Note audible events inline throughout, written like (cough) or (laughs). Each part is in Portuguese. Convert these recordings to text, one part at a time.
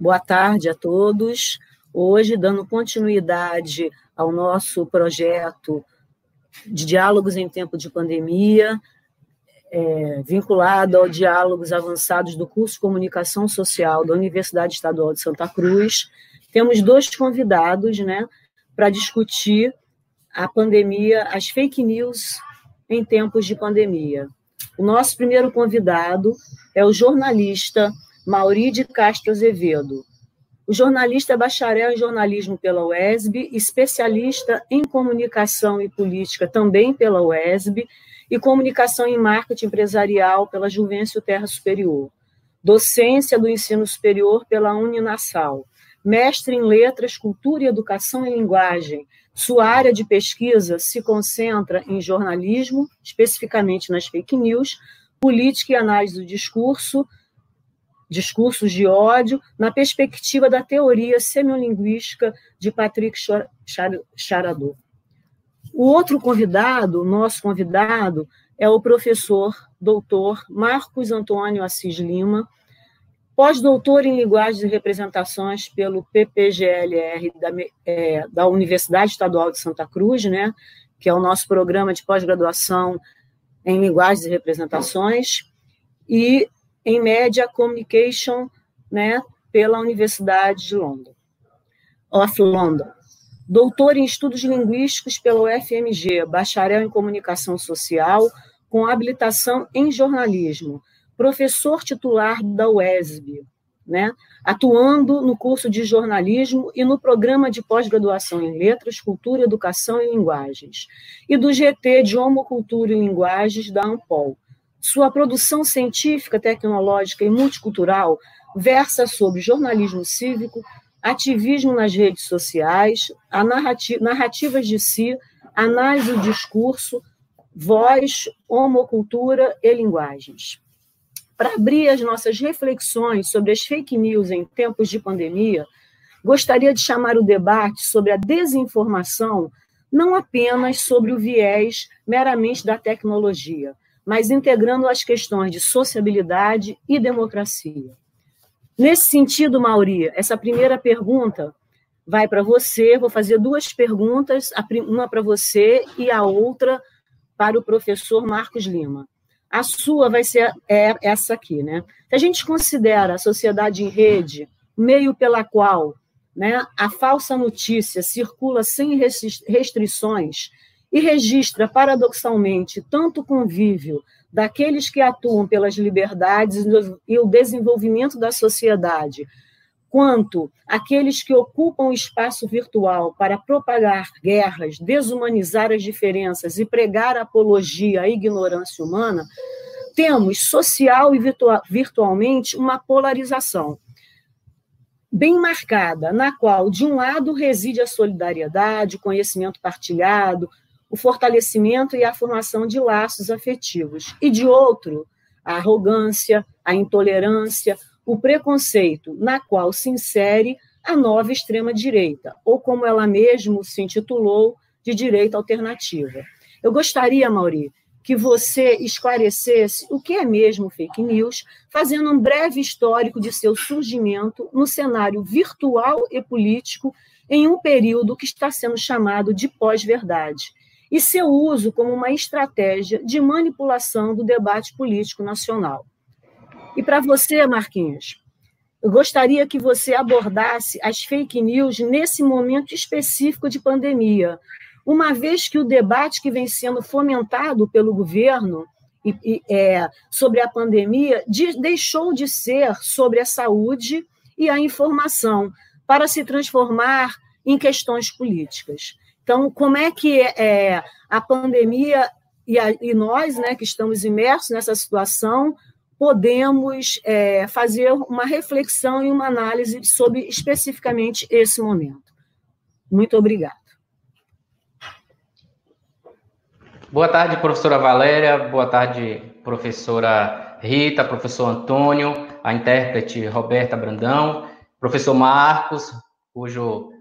Boa tarde a todos. Hoje, dando continuidade ao nosso projeto de diálogos em tempo de pandemia, é, vinculado ao diálogos avançados do curso de Comunicação Social da Universidade Estadual de Santa Cruz, temos dois convidados, né, para discutir a pandemia, as fake news em tempos de pandemia. O nosso primeiro convidado é o jornalista Mauri de Castro Azevedo. O jornalista é bacharel em jornalismo pela UESB, especialista em comunicação e política também pela UESB e comunicação em marketing empresarial pela Juvencio Terra Superior. Docência do ensino superior pela Uninassal. Mestre em letras, cultura e educação em linguagem. Sua área de pesquisa se concentra em jornalismo, especificamente nas fake news, política e análise do discurso, discursos de ódio, na perspectiva da teoria semiolinguística de Patrick Charador. O outro convidado, nosso convidado, é o professor doutor Marcos Antônio Assis Lima, pós-doutor em Linguagens e Representações pelo PPGLR da, é, da Universidade Estadual de Santa Cruz, né, que é o nosso programa de pós-graduação em Linguagens e Representações, e em Media Communication, né, pela Universidade de London, of London. Doutor em Estudos Linguísticos pela UFMG, bacharel em Comunicação Social, com habilitação em jornalismo, professor titular da UESB, né, atuando no curso de jornalismo e no programa de pós-graduação em letras, cultura, educação e linguagens, e do GT de Homocultura e Linguagens da ANPOL, sua produção científica, tecnológica e multicultural versa sobre jornalismo cívico, ativismo nas redes sociais, narrativa, narrativas de si, análise do discurso, voz, homocultura e linguagens. Para abrir as nossas reflexões sobre as fake news em tempos de pandemia, gostaria de chamar o debate sobre a desinformação não apenas sobre o viés meramente da tecnologia, mas integrando as questões de sociabilidade e democracia. Nesse sentido, Mauri, essa primeira pergunta vai para você. Vou fazer duas perguntas, uma para você e a outra para o professor Marcos Lima. A sua vai ser é, essa aqui, né? Se a gente considera a sociedade em rede meio pela qual né, a falsa notícia circula sem restrições e registra, paradoxalmente, tanto o convívio daqueles que atuam pelas liberdades e o desenvolvimento da sociedade, quanto aqueles que ocupam o espaço virtual para propagar guerras, desumanizar as diferenças e pregar apologia à ignorância humana, temos social e virtualmente uma polarização bem marcada, na qual, de um lado, reside a solidariedade, o conhecimento partilhado, o fortalecimento e a formação de laços afetivos, e de outro, a arrogância, a intolerância, o preconceito, na qual se insere a nova extrema-direita, ou como ela mesmo se intitulou, de direita alternativa. Eu gostaria, Mauri, que você esclarecesse o que é mesmo fake news, fazendo um breve histórico de seu surgimento no cenário virtual e político em um período que está sendo chamado de pós-verdade, e seu uso como uma estratégia de manipulação do debate político nacional. E para você, Marquinhos, eu gostaria que você abordasse as fake news nesse momento específico de pandemia, uma vez que o debate que vem sendo fomentado pelo governo e, e, é, sobre a pandemia de, deixou de ser sobre a saúde e a informação para se transformar em questões políticas. Então, como é que é, a pandemia e, a, e, nós, né, que estamos imersos nessa situação, podemos é, fazer uma reflexão e uma análise sobre especificamente esse momento? Muito obrigada. Boa tarde, professora Valéria. Boa tarde, professora Rita, professor Antônio, a intérprete Roberta Brandão, professor Marcos, cujo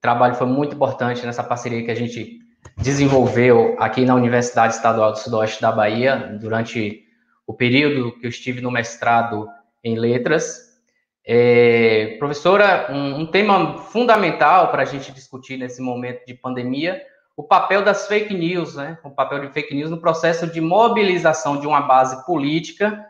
trabalho foi muito importante nessa parceria que a gente desenvolveu aqui na Universidade Estadual do Sudoeste da Bahia, durante o período que eu estive no mestrado em letras. É, professora, um, um tema fundamental para a gente discutir nesse momento de pandemia, o papel das fake news, né? O papel de fake news no processo de mobilização de uma base política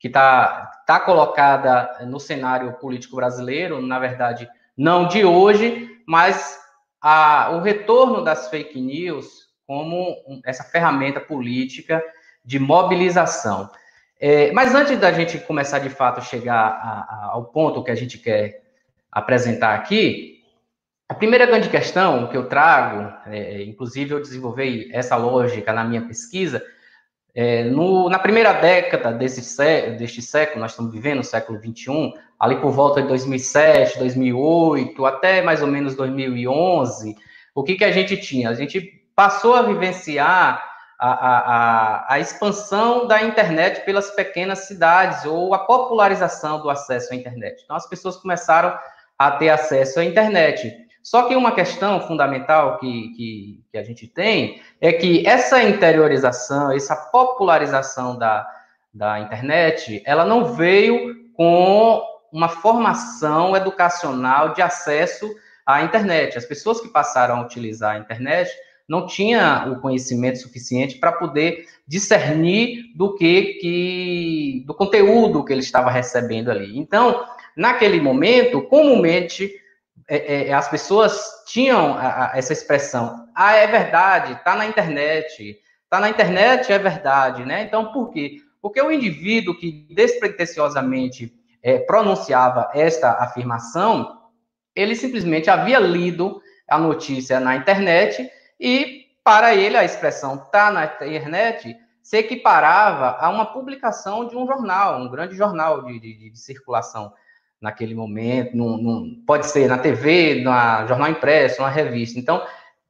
que está tá colocada no cenário político brasileiro, na verdade, não de hoje, mas a, o retorno das fake news como essa ferramenta política de mobilização. É, mas antes da gente começar de fato a chegar a, a, ao ponto que a gente quer apresentar aqui, a primeira grande questão que eu trago, é, inclusive eu desenvolvi essa lógica na minha pesquisa, é, no, na primeira década desse deste século, nós estamos vivendo o século 21, ali por volta de 2007, 2008, até mais ou menos 2011, o que, que a gente tinha? A gente passou a vivenciar a, a, a, expansão da internet pelas pequenas cidades ou a popularização do acesso à internet. Então, as pessoas começaram a ter acesso à internet. Só que uma questão fundamental que, que, que a gente tem é que essa interiorização, essa popularização da, da internet, ela não veio com uma formação educacional de acesso à internet. As pessoas que passaram a utilizar a internet não tinha o conhecimento suficiente para poder discernir do que, que do conteúdo que ele estava recebendo ali. Então, naquele momento, comumente é, é, as pessoas tinham a, a, essa expressão: ah, é verdade, está na internet, está na internet, é verdade, né? Então, por quê? Porque o indivíduo que despretensiosamente é, pronunciava esta afirmação, ele simplesmente havia lido a notícia na internet e para ele a expressão tá na internet se equiparava a uma publicação de um jornal, um grande jornal de, de, de circulação naquele momento, num, num, pode ser na TV, na jornal impresso, na revista. Então,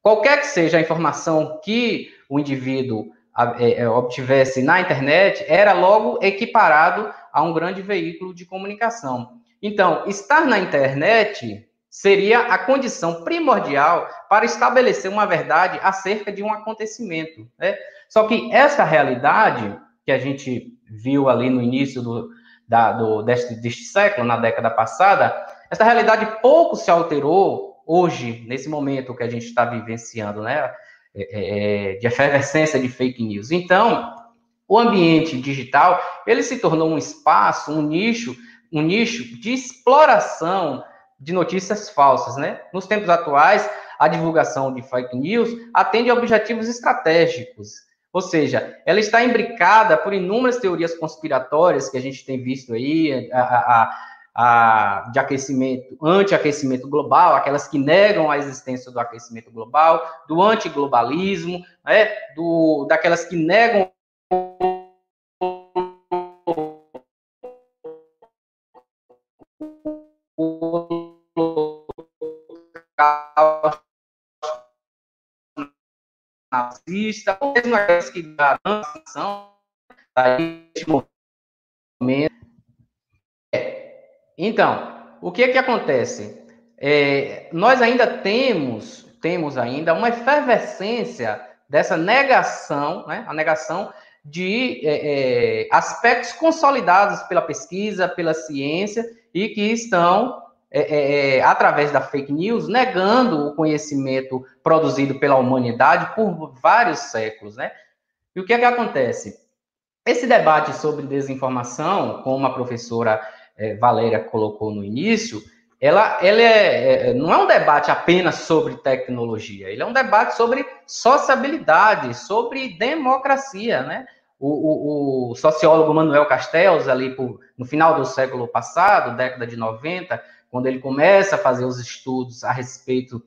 qualquer que seja a informação que o indivíduo é, é, obtivesse na internet, era logo equiparado a um grande veículo de comunicação. Então, estar na internet seria a condição primordial para estabelecer uma verdade acerca de um acontecimento. Né? Só que essa realidade que a gente viu ali no início do, da, do, deste, deste século, na década passada, essa realidade pouco se alterou hoje, nesse momento que a gente está vivenciando, né? É, é, é, de efervescência de fake news. Então, o ambiente digital, ele se tornou um espaço, um nicho, um nicho de exploração de notícias falsas, né? Nos tempos atuais, a divulgação de fake news atende a objetivos estratégicos, ou seja, ela está imbricada por inúmeras teorias conspiratórias que a gente tem visto aí, a, a, a, de aquecimento, anti-aquecimento global, aquelas que negam a existência do aquecimento global, do antiglobalismo, né? do, daquelas que negam nazista, ou mesmo aqueles que garantam aí momento. É. Então, o que é que acontece? É, nós ainda temos, temos ainda uma efervescência dessa negação, né, a negação de é, é, aspectos consolidados pela pesquisa, pela ciência e que estão é, é, é, através da fake news, negando o conhecimento produzido pela humanidade por vários séculos, né? E o que é que acontece? Esse debate sobre desinformação, como a professora é, Valéria colocou no início, ela, ela é, não é um debate apenas sobre tecnologia, ele é um debate sobre sociabilidade, sobre democracia, né? O, o, o sociólogo Manuel Castells, ali por, no final do século passado, década de 90, quando ele começa a fazer os estudos a respeito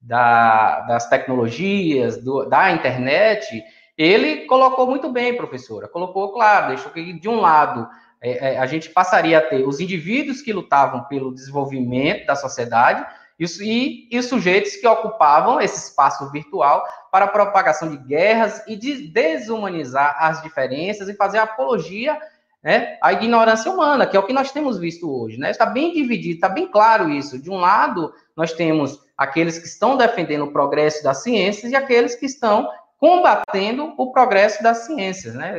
da, das tecnologias, do, da internet, ele colocou muito bem, professora, colocou claro, deixou que de um lado é, é, a gente passaria a ter os indivíduos que lutavam pelo desenvolvimento da sociedade e, e, e os sujeitos que ocupavam esse espaço virtual para a propagação de guerras e de desumanizar as diferenças e fazer apologia né, a ignorância humana, que é o que nós temos visto hoje. Né? Está bem dividido, está bem claro isso. De um lado, nós temos aqueles que estão defendendo o progresso das ciências e aqueles que estão combatendo o progresso das ciências. Né?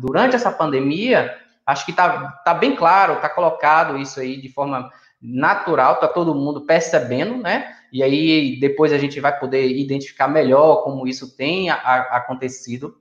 durante essa pandemia, Acho que está tá bem claro, está colocado isso aí de forma natural, está todo mundo percebendo, né? E aí depois a gente vai poder identificar melhor como isso tem a, a, acontecido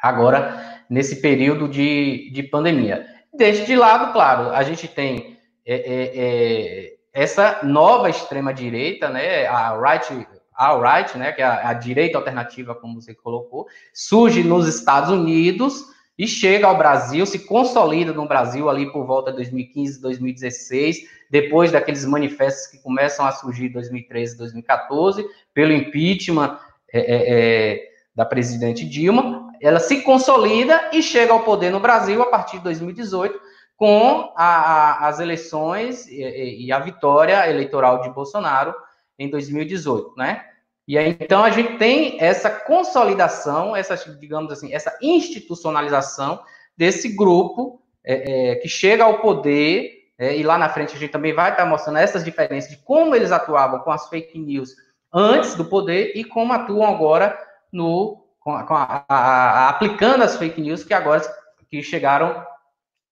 agora nesse período de, de pandemia. Deixe de lado, claro, a gente tem é, é, é, essa nova extrema-direita, né, a right, a right, né, que é a, a direita alternativa, como você colocou, surge nos Estados Unidos, e chega ao Brasil, se consolida no Brasil ali por volta de 2015, 2016, depois daqueles manifestos que começam a surgir em 2013, 2014, pelo impeachment é, é, da presidente Dilma, ela se consolida e chega ao poder no Brasil a partir de 2018, com a, a, as eleições e, e a vitória eleitoral de Bolsonaro em 2018, né? E aí, então, a gente tem essa consolidação, essa, digamos assim, essa institucionalização desse grupo é, é, que chega ao poder, é, e lá na frente a gente também vai estar mostrando essas diferenças de como eles atuavam com as fake news antes do poder e como atuam agora no, com a, com a, a, aplicando as fake news que agora que chegaram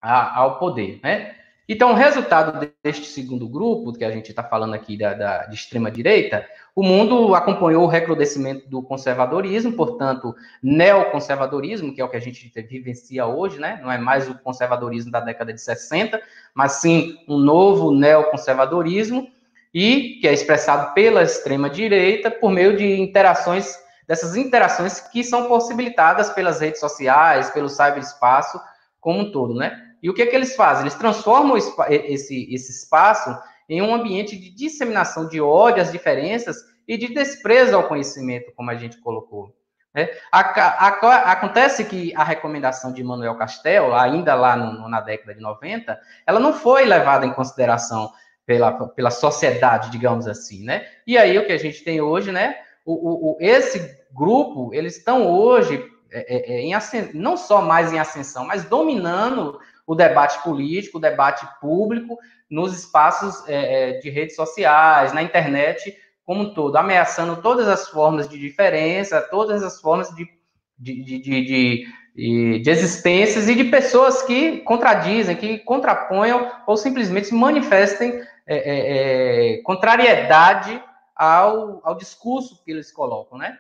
ao poder, né? Então, o resultado deste segundo grupo, que a gente está falando aqui da, da, de extrema-direita, o mundo acompanhou o recrudescimento do conservadorismo, portanto, neoconservadorismo, que é o que a gente vivencia hoje, né? não é mais o conservadorismo da década de 60, mas sim um novo neoconservadorismo, e que é expressado pela extrema-direita por meio de interações, dessas interações que são possibilitadas pelas redes sociais, pelo cyberespaço como um todo, né? E o que, é que eles fazem? Eles transformam esse, esse espaço em um ambiente de disseminação de ódio às diferenças e de desprezo ao conhecimento, como a gente colocou. Né? acontece que a recomendação de Manuel Castel, ainda lá no, na década de 90, ela não foi levada em consideração pela, pela sociedade, digamos assim, né? E aí o que a gente tem hoje, né? O, o, esse grupo, eles estão hoje é, é, é em não só mais em ascensão, mas dominando o debate político, o debate público nos espaços é, é, de redes sociais, na internet como um todo, ameaçando todas as formas de diferença, todas as formas de, de, de, de, de, existências e de pessoas que contradizem, que contraponham ou simplesmente manifestem é, é, é, contrariedade ao, ao discurso que eles colocam, né?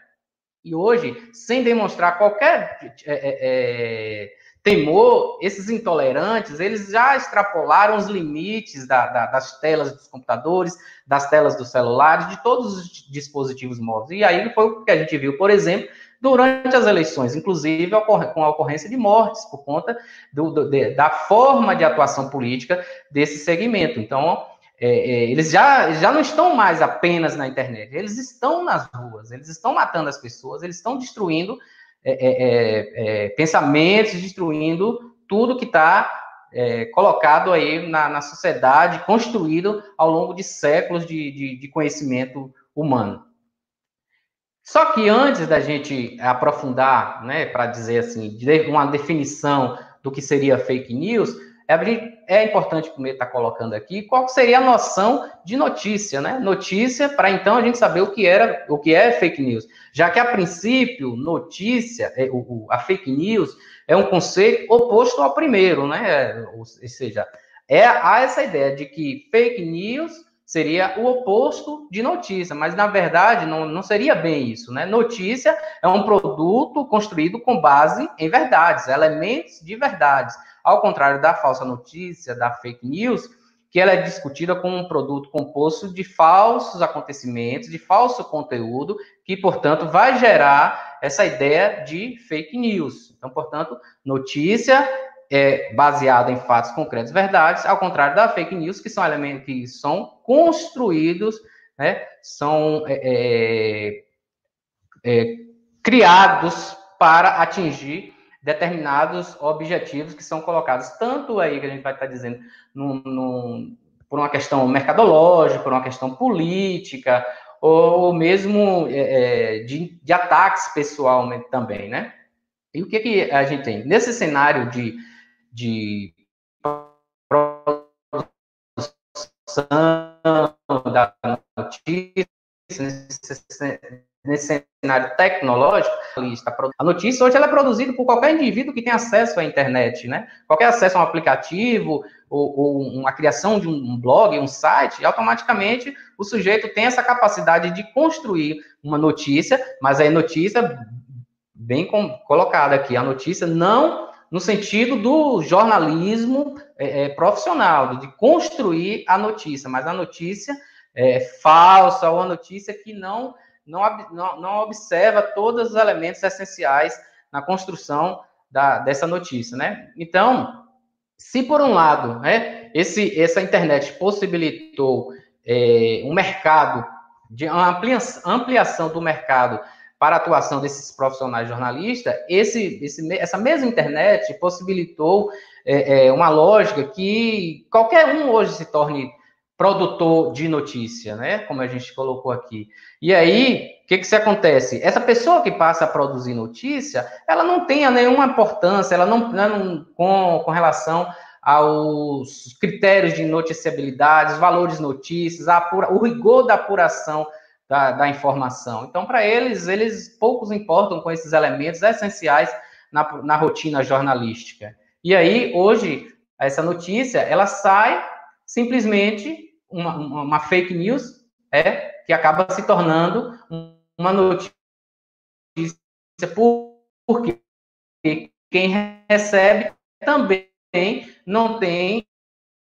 E hoje, sem demonstrar qualquer é, é temor, esses intolerantes, eles já extrapolaram os limites da, da, das telas dos computadores, das telas dos celulares, de todos os dispositivos móveis. E aí foi o que a gente viu, por exemplo, durante as eleições, inclusive com a ocorrência de mortes, por conta do, do, de, da forma de atuação política desse segmento. Então, é, é, eles já, já não estão mais apenas na internet, eles estão nas ruas, eles estão matando as pessoas, eles estão destruindo é é, é, é, pensamentos, destruindo tudo que está é, colocado aí na, na, sociedade, construído ao longo de séculos de, de, de conhecimento humano. Só que antes da gente aprofundar, né, para dizer assim, uma definição do que seria fake news, é importante primeiro estar tá colocando aqui qual seria a noção de notícia, né? Notícia para então a gente saber o que era, o que é fake news, já que a princípio notícia, é, a fake news é um conceito oposto ao primeiro, né? Ou seja, é há essa ideia de que fake news seria o oposto de notícia, mas na verdade não, não seria bem isso, né? Notícia é um produto construído com base em verdades, elementos de verdades ao contrário da falsa notícia, da fake news, que ela é discutida como um produto composto de falsos acontecimentos, de falso conteúdo, que, portanto, vai gerar essa ideia de fake news. Então, portanto, notícia é baseada em fatos concretos, verdades, ao contrário da fake news, que são elementos que são construídos, né, são é, é, é criados para atingir determinados objetivos que são colocados, tanto aí que a gente vai estar dizendo, por uma questão mercadológica, por uma questão política, ou mesmo é, é de, de, ataques pessoalmente também, né? E o que, que a gente tem? Nesse cenário de, de produção da notícia, nesse, nesse cenário tecnológico, a notícia hoje ela é produzida por qualquer indivíduo que tem acesso à internet, né? Qualquer acesso a um aplicativo ou, ou uma criação de um blog, um site, automaticamente o sujeito tem essa capacidade de construir uma notícia, mas aí notícia bem colocada aqui, a notícia não no sentido do jornalismo é, é, profissional, de construir a notícia, mas a notícia é, falsa ou a notícia que não, não, não, não observa todos os elementos essenciais na construção da, dessa notícia, né? Então, se por um lado, né, esse, essa internet possibilitou é, um mercado, de uma ampliação do mercado para a atuação desses profissionais jornalistas, esse, esse, essa mesma internet possibilitou é, é, uma lógica que qualquer um hoje se torne produtor de notícia, né? Como a gente colocou aqui. E aí, o que que se acontece? Essa pessoa que passa a produzir notícia, ela não tem nenhuma importância, ela não, não com, com relação aos critérios de noticiabilidade, valores notícias, apura, o rigor da apuração da, da informação. Então, para eles, eles poucos importam com esses elementos essenciais na, na rotina jornalística. E aí, hoje, essa notícia, ela sai simplesmente uma, uma fake news é que acaba se tornando uma notícia por, porque quem recebe também não tem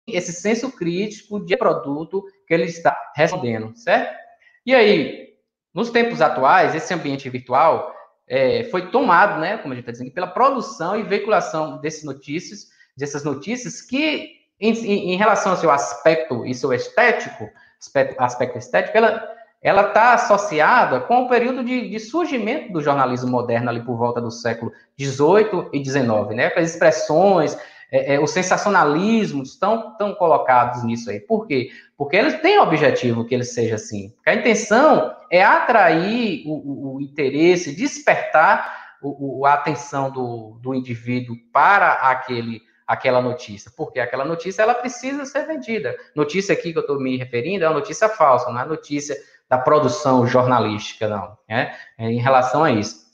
esse senso crítico de produto que ele está respondendo, certo? E aí, nos tempos atuais, esse ambiente virtual é, foi tomado, né, como a gente está dizendo, pela produção e veiculação desses notícias, dessas notícias que em, em, relação ao seu aspecto e seu estético, aspecto, aspecto estético, ela está associada com o período de, de, surgimento do jornalismo moderno ali por volta do século XVIII e XIX, né? As expressões, é, é, o sensacionalismo estão, estão colocados nisso aí. Por quê? Porque eles têm o objetivo que ele seja assim. Porque a intenção é atrair o, o, o interesse, despertar o, a atenção do, do indivíduo para aquele aquela notícia, porque aquela notícia ela precisa ser vendida. Notícia aqui que eu estou me referindo é uma notícia falsa, não é notícia da produção jornalística, não, né? É em relação a isso.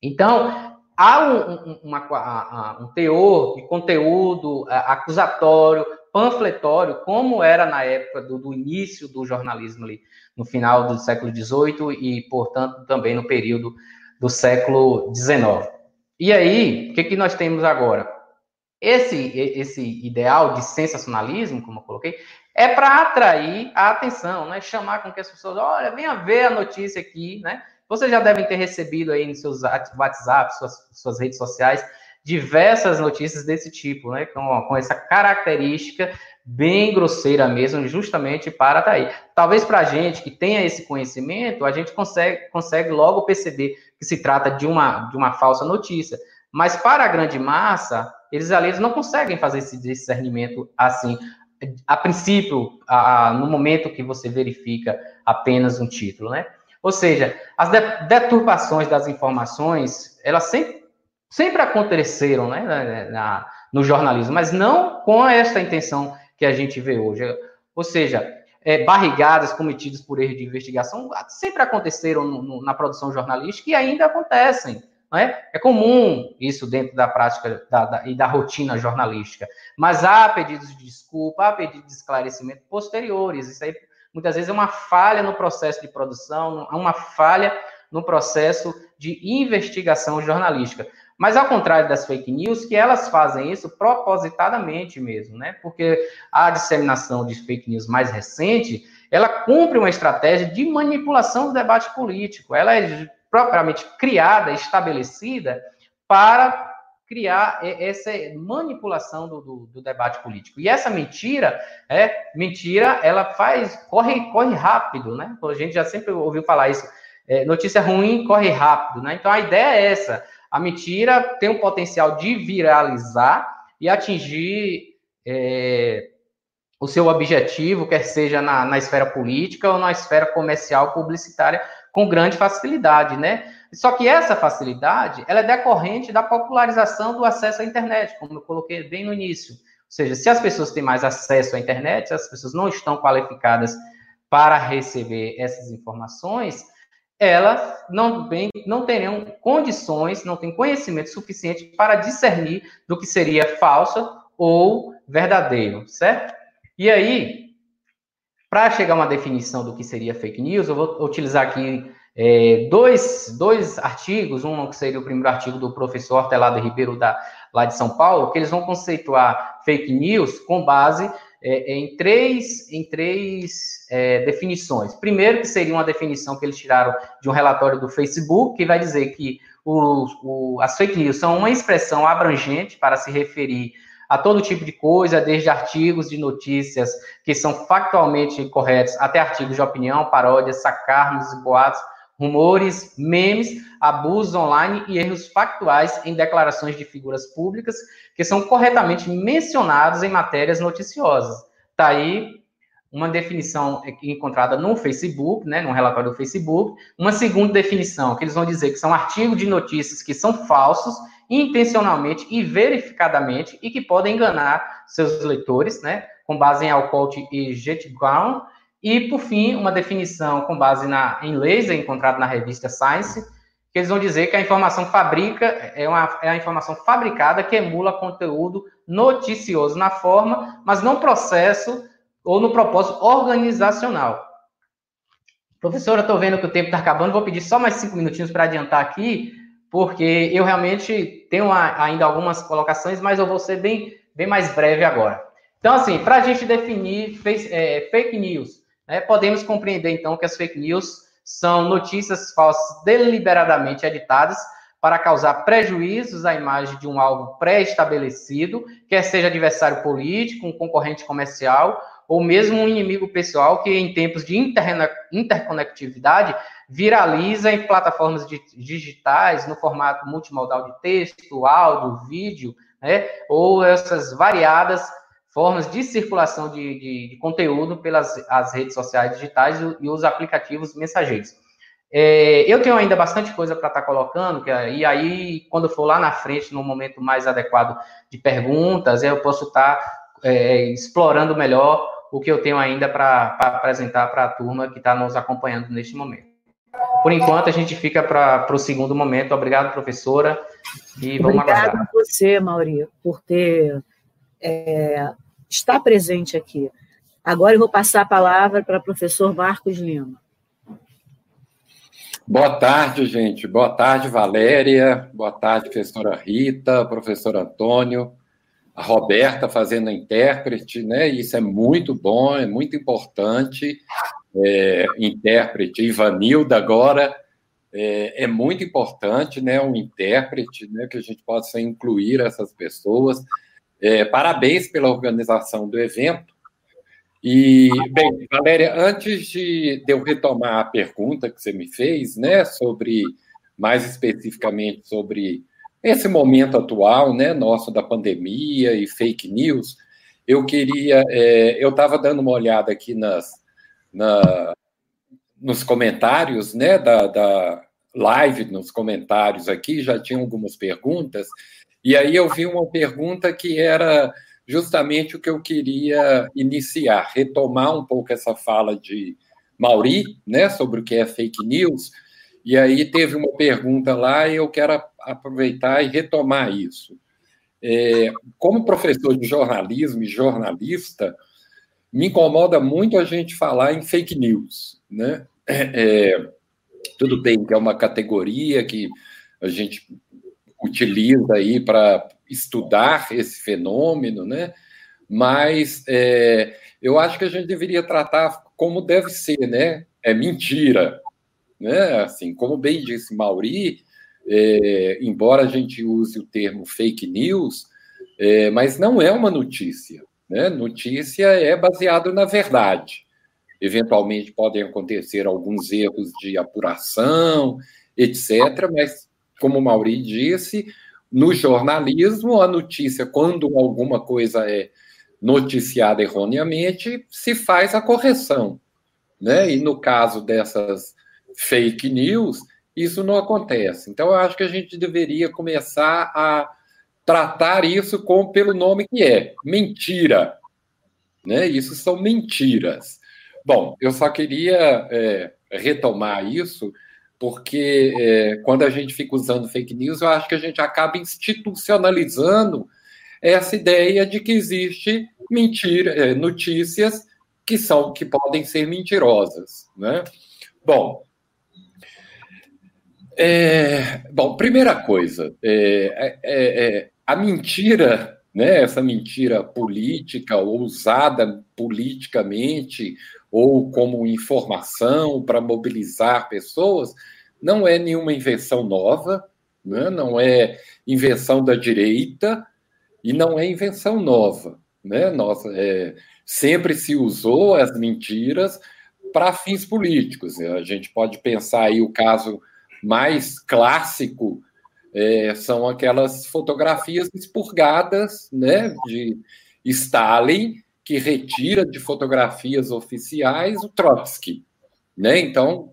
Então, há um, uma, um teor de conteúdo acusatório, panfletório, como era na época do, do, início do jornalismo ali, no final do século XVIII e, portanto, também no período do século XIX. E aí, o que, que nós temos agora? Esse, esse ideal de sensacionalismo, como eu coloquei, é para atrair a atenção, né? Chamar com que as pessoas, olha, venha ver a notícia aqui, né? Vocês já devem ter recebido aí nos seus WhatsApp, suas, suas redes sociais, diversas notícias desse tipo, né? Com, com essa característica bem grosseira mesmo, justamente para atrair. Talvez para a gente que tenha esse conhecimento, a gente consegue, consegue logo perceber que se trata de uma, de uma falsa notícia. Mas para a grande massa, eles ali eles não conseguem fazer esse discernimento assim. A princípio, a, a, no momento que você verifica apenas um título, né? Ou seja, as deturpações das informações, elas sempre, sempre aconteceram né, na, na, no jornalismo, mas não com esta intenção que a gente vê hoje. Ou seja, é, barrigadas cometidas por erro de investigação sempre aconteceram no, no, na produção jornalística e ainda acontecem. Não é? é comum isso dentro da prática da, da, e da rotina jornalística. Mas há pedidos de desculpa, há pedidos de esclarecimento posteriores. Isso aí muitas vezes é uma falha no processo de produção, é uma falha no processo de investigação jornalística. Mas ao contrário das fake news, que elas fazem isso propositadamente mesmo, né? Porque a disseminação de fake news mais recente, ela cumpre uma estratégia de manipulação do debate político. Ela é propriamente criada, estabelecida para criar essa manipulação do, do, do, debate político. E essa mentira, é mentira, ela faz corre corre rápido, né? A gente já sempre ouviu falar isso. É, notícia ruim corre rápido, né? Então a ideia é essa: a mentira tem o potencial de viralizar e atingir é, o seu objetivo, quer seja na, na esfera política ou na esfera comercial publicitária, com grande facilidade, né? Só que essa facilidade, ela é decorrente da popularização do acesso à internet, como eu coloquei bem no início. Ou seja, se as pessoas têm mais acesso à internet, se as pessoas não estão qualificadas para receber essas informações, elas não, bem, não teriam condições, não têm conhecimento suficiente para discernir do que seria falso ou verdadeiro, certo? E aí, para chegar a uma definição do que seria fake news, eu vou utilizar aqui é, dois, dois artigos, um que seria o primeiro artigo do professor Hortelado Ribeiro, da, lá de São Paulo, que eles vão conceituar fake news com base é, em três, em três é, definições. Primeiro, que seria uma definição que eles tiraram de um relatório do Facebook, que vai dizer que o, o, as fake news são uma expressão abrangente para se referir a todo tipo de coisa, desde artigos de notícias que são factualmente corretos, até artigos de opinião, paródias, sacarmos boatos, rumores, memes, abusos online e erros factuais em declarações de figuras públicas que são corretamente mencionados em matérias noticiosas. Está aí uma definição encontrada no Facebook, né, no relatório do Facebook, uma segunda definição que eles vão dizer que são artigos de notícias que são falsos intencionalmente e verificadamente e que podem enganar seus leitores, né, com base em Alcott e Jetground, e, por fim, uma definição com base na, em laser, encontrada na revista Science, que eles vão dizer que a informação fabrica é, uma, é a informação fabricada que emula conteúdo noticioso na forma, mas não processo ou no propósito organizacional. Professora, estou vendo que o tempo está acabando, vou pedir só mais cinco minutinhos para adiantar aqui, porque eu realmente tenho ainda algumas colocações, mas eu vou ser bem, bem mais breve agora. Então, assim, para a gente definir fake, é, fake news, né, podemos compreender, então, que as fake news são notícias falsas deliberadamente editadas para causar prejuízos à imagem de um alvo pré-estabelecido, quer seja adversário político, um concorrente comercial ou mesmo um inimigo pessoal que, em tempos de interconectividade, viraliza em plataformas digitais, no formato multimodal de texto, áudio, vídeo, né, ou essas variadas formas de circulação de, de, de conteúdo pelas as redes sociais digitais e, e os aplicativos mensageiros. É, eu tenho ainda bastante coisa para estar tá colocando, que, e aí, quando for lá na frente, no momento mais adequado de perguntas, eu posso estar tá, é, explorando melhor o que eu tenho ainda para apresentar para a turma que está nos acompanhando neste momento. Por enquanto, a gente fica para o segundo momento. Obrigado, professora. E vamos Obrigada aguardar. a você, Mauri, por ter é, está presente aqui. Agora eu vou passar a palavra para o professor Marcos Lima. Boa tarde, gente. Boa tarde, Valéria. Boa tarde, professora Rita, professor Antônio, a Roberta fazendo a intérprete, né? Isso é muito bom, é muito importante. É, intérprete, Ivanilda agora é, é, muito importante, né? Um intérprete, né? Que a gente possa incluir essas pessoas. É, parabéns pela organização do evento. E, bem, Valéria, antes de, eu retomar a pergunta que você me fez, né, sobre, mais especificamente sobre esse momento atual, né, nosso da pandemia e fake news, eu queria, é, eu estava dando uma olhada aqui nas, na, nos comentários, né, da, da live, nos comentários aqui, já tinha algumas perguntas, e aí eu vi uma pergunta que era justamente o que eu queria iniciar, retomar um pouco essa fala de Mauri, né, sobre o que é fake news. E aí teve uma pergunta lá e eu quero aproveitar e retomar isso. É, como professor de jornalismo e jornalista, me incomoda muito a gente falar em fake news, né? É, tudo bem que é uma categoria que a gente utiliza aí para estudar esse fenômeno, né? Mas é, eu acho que a gente deveria tratar como deve ser, né? É mentira, né? Assim, como bem disse Mauri, é, embora a gente use o termo fake news, é, mas não é uma notícia, né? Notícia é baseado na verdade. Eventualmente podem acontecer alguns erros de apuração, etc., mas como o Mauri disse, no jornalismo, a notícia, quando alguma coisa é noticiada erroneamente, se faz a correção. Né? E no caso dessas fake news, isso não acontece. Então, eu acho que a gente deveria começar a tratar isso com, pelo nome que é: mentira. Né? Isso são mentiras. Bom, eu só queria é, retomar isso porque é, quando a gente fica usando fake news, eu acho que a gente acaba institucionalizando essa ideia de que existe mentira, é, notícias que são que podem ser mentirosas, né? Bom, é, bom, primeira coisa, é, é, é a mentira, né? Essa mentira política ou usada politicamente ou como informação para mobilizar pessoas, não é nenhuma invenção nova, né? não é invenção da direita e não é invenção nova. Né? Nossa, é, sempre se usou as mentiras para fins políticos. A gente pode pensar aí o caso mais clássico é, são aquelas fotografias expurgadas né, de Stalin que retira de fotografias oficiais o Trotsky, né? Então,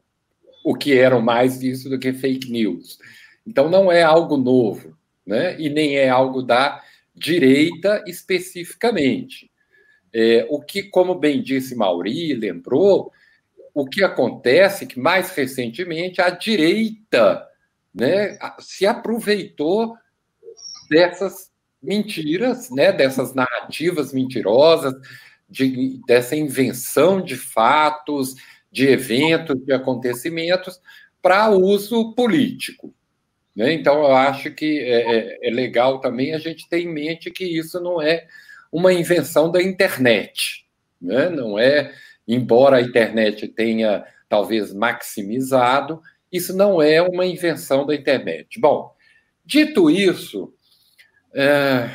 o que eram mais isso do que fake news. Então, não é algo novo, né? E nem é algo da direita especificamente. É, o que, como bem disse Mauri, lembrou, o que acontece é que mais recentemente a direita né, se aproveitou dessas mentiras, né, dessas narrativas mentirosas, de, dessa invenção de fatos, de eventos, de acontecimentos para uso político. Né? Então, eu acho que é, é, é, legal também a gente ter em mente que isso não é uma invenção da internet. Né? Não é, embora a internet tenha talvez maximizado, isso não é uma invenção da internet. Bom, dito isso, é,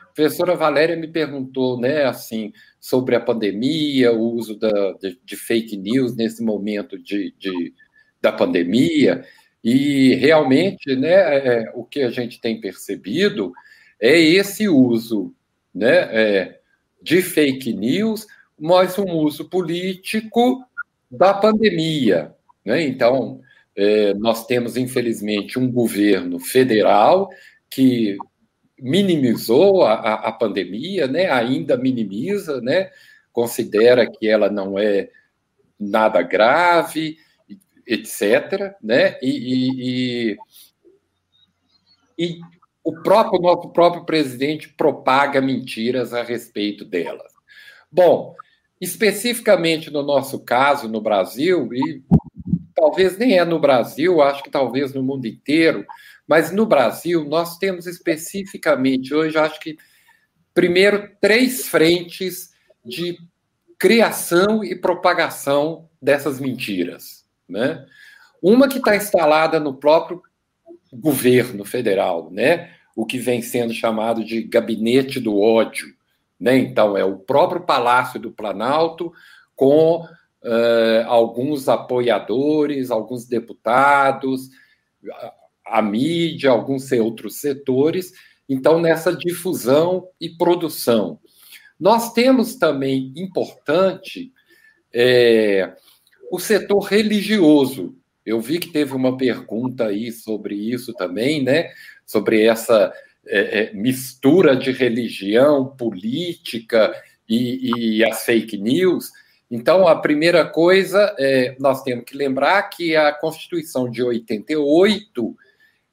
a professora Valéria me perguntou, né, assim, sobre a pandemia, o uso da, de, de fake news nesse momento de, de, da pandemia, e realmente, né, é, o que a gente tem percebido é esse uso, né, é, de fake news, mas um uso político da pandemia, né? Então, é, nós temos infelizmente um governo federal que minimizou a, a, pandemia, né? ainda minimiza, né? considera que ela não é nada grave, etc. Né? E, e, e, e o próprio nosso próprio presidente propaga mentiras a respeito delas. Bom, especificamente no nosso caso no Brasil, e talvez nem é no Brasil, acho que talvez no mundo inteiro, mas no Brasil, nós temos especificamente hoje, acho que, primeiro, três frentes de criação e propagação dessas mentiras. Né? Uma que está instalada no próprio governo federal, né? o que vem sendo chamado de gabinete do ódio. Né? Então, é o próprio Palácio do Planalto com uh, alguns apoiadores, alguns deputados, a mídia, alguns outros setores, então, nessa difusão e produção. Nós temos também importante é, o setor religioso. Eu vi que teve uma pergunta aí sobre isso também, né? Sobre essa é, é, mistura de religião, política e, e, as fake news. Então, a primeira coisa, é, nós temos que lembrar que a Constituição de 88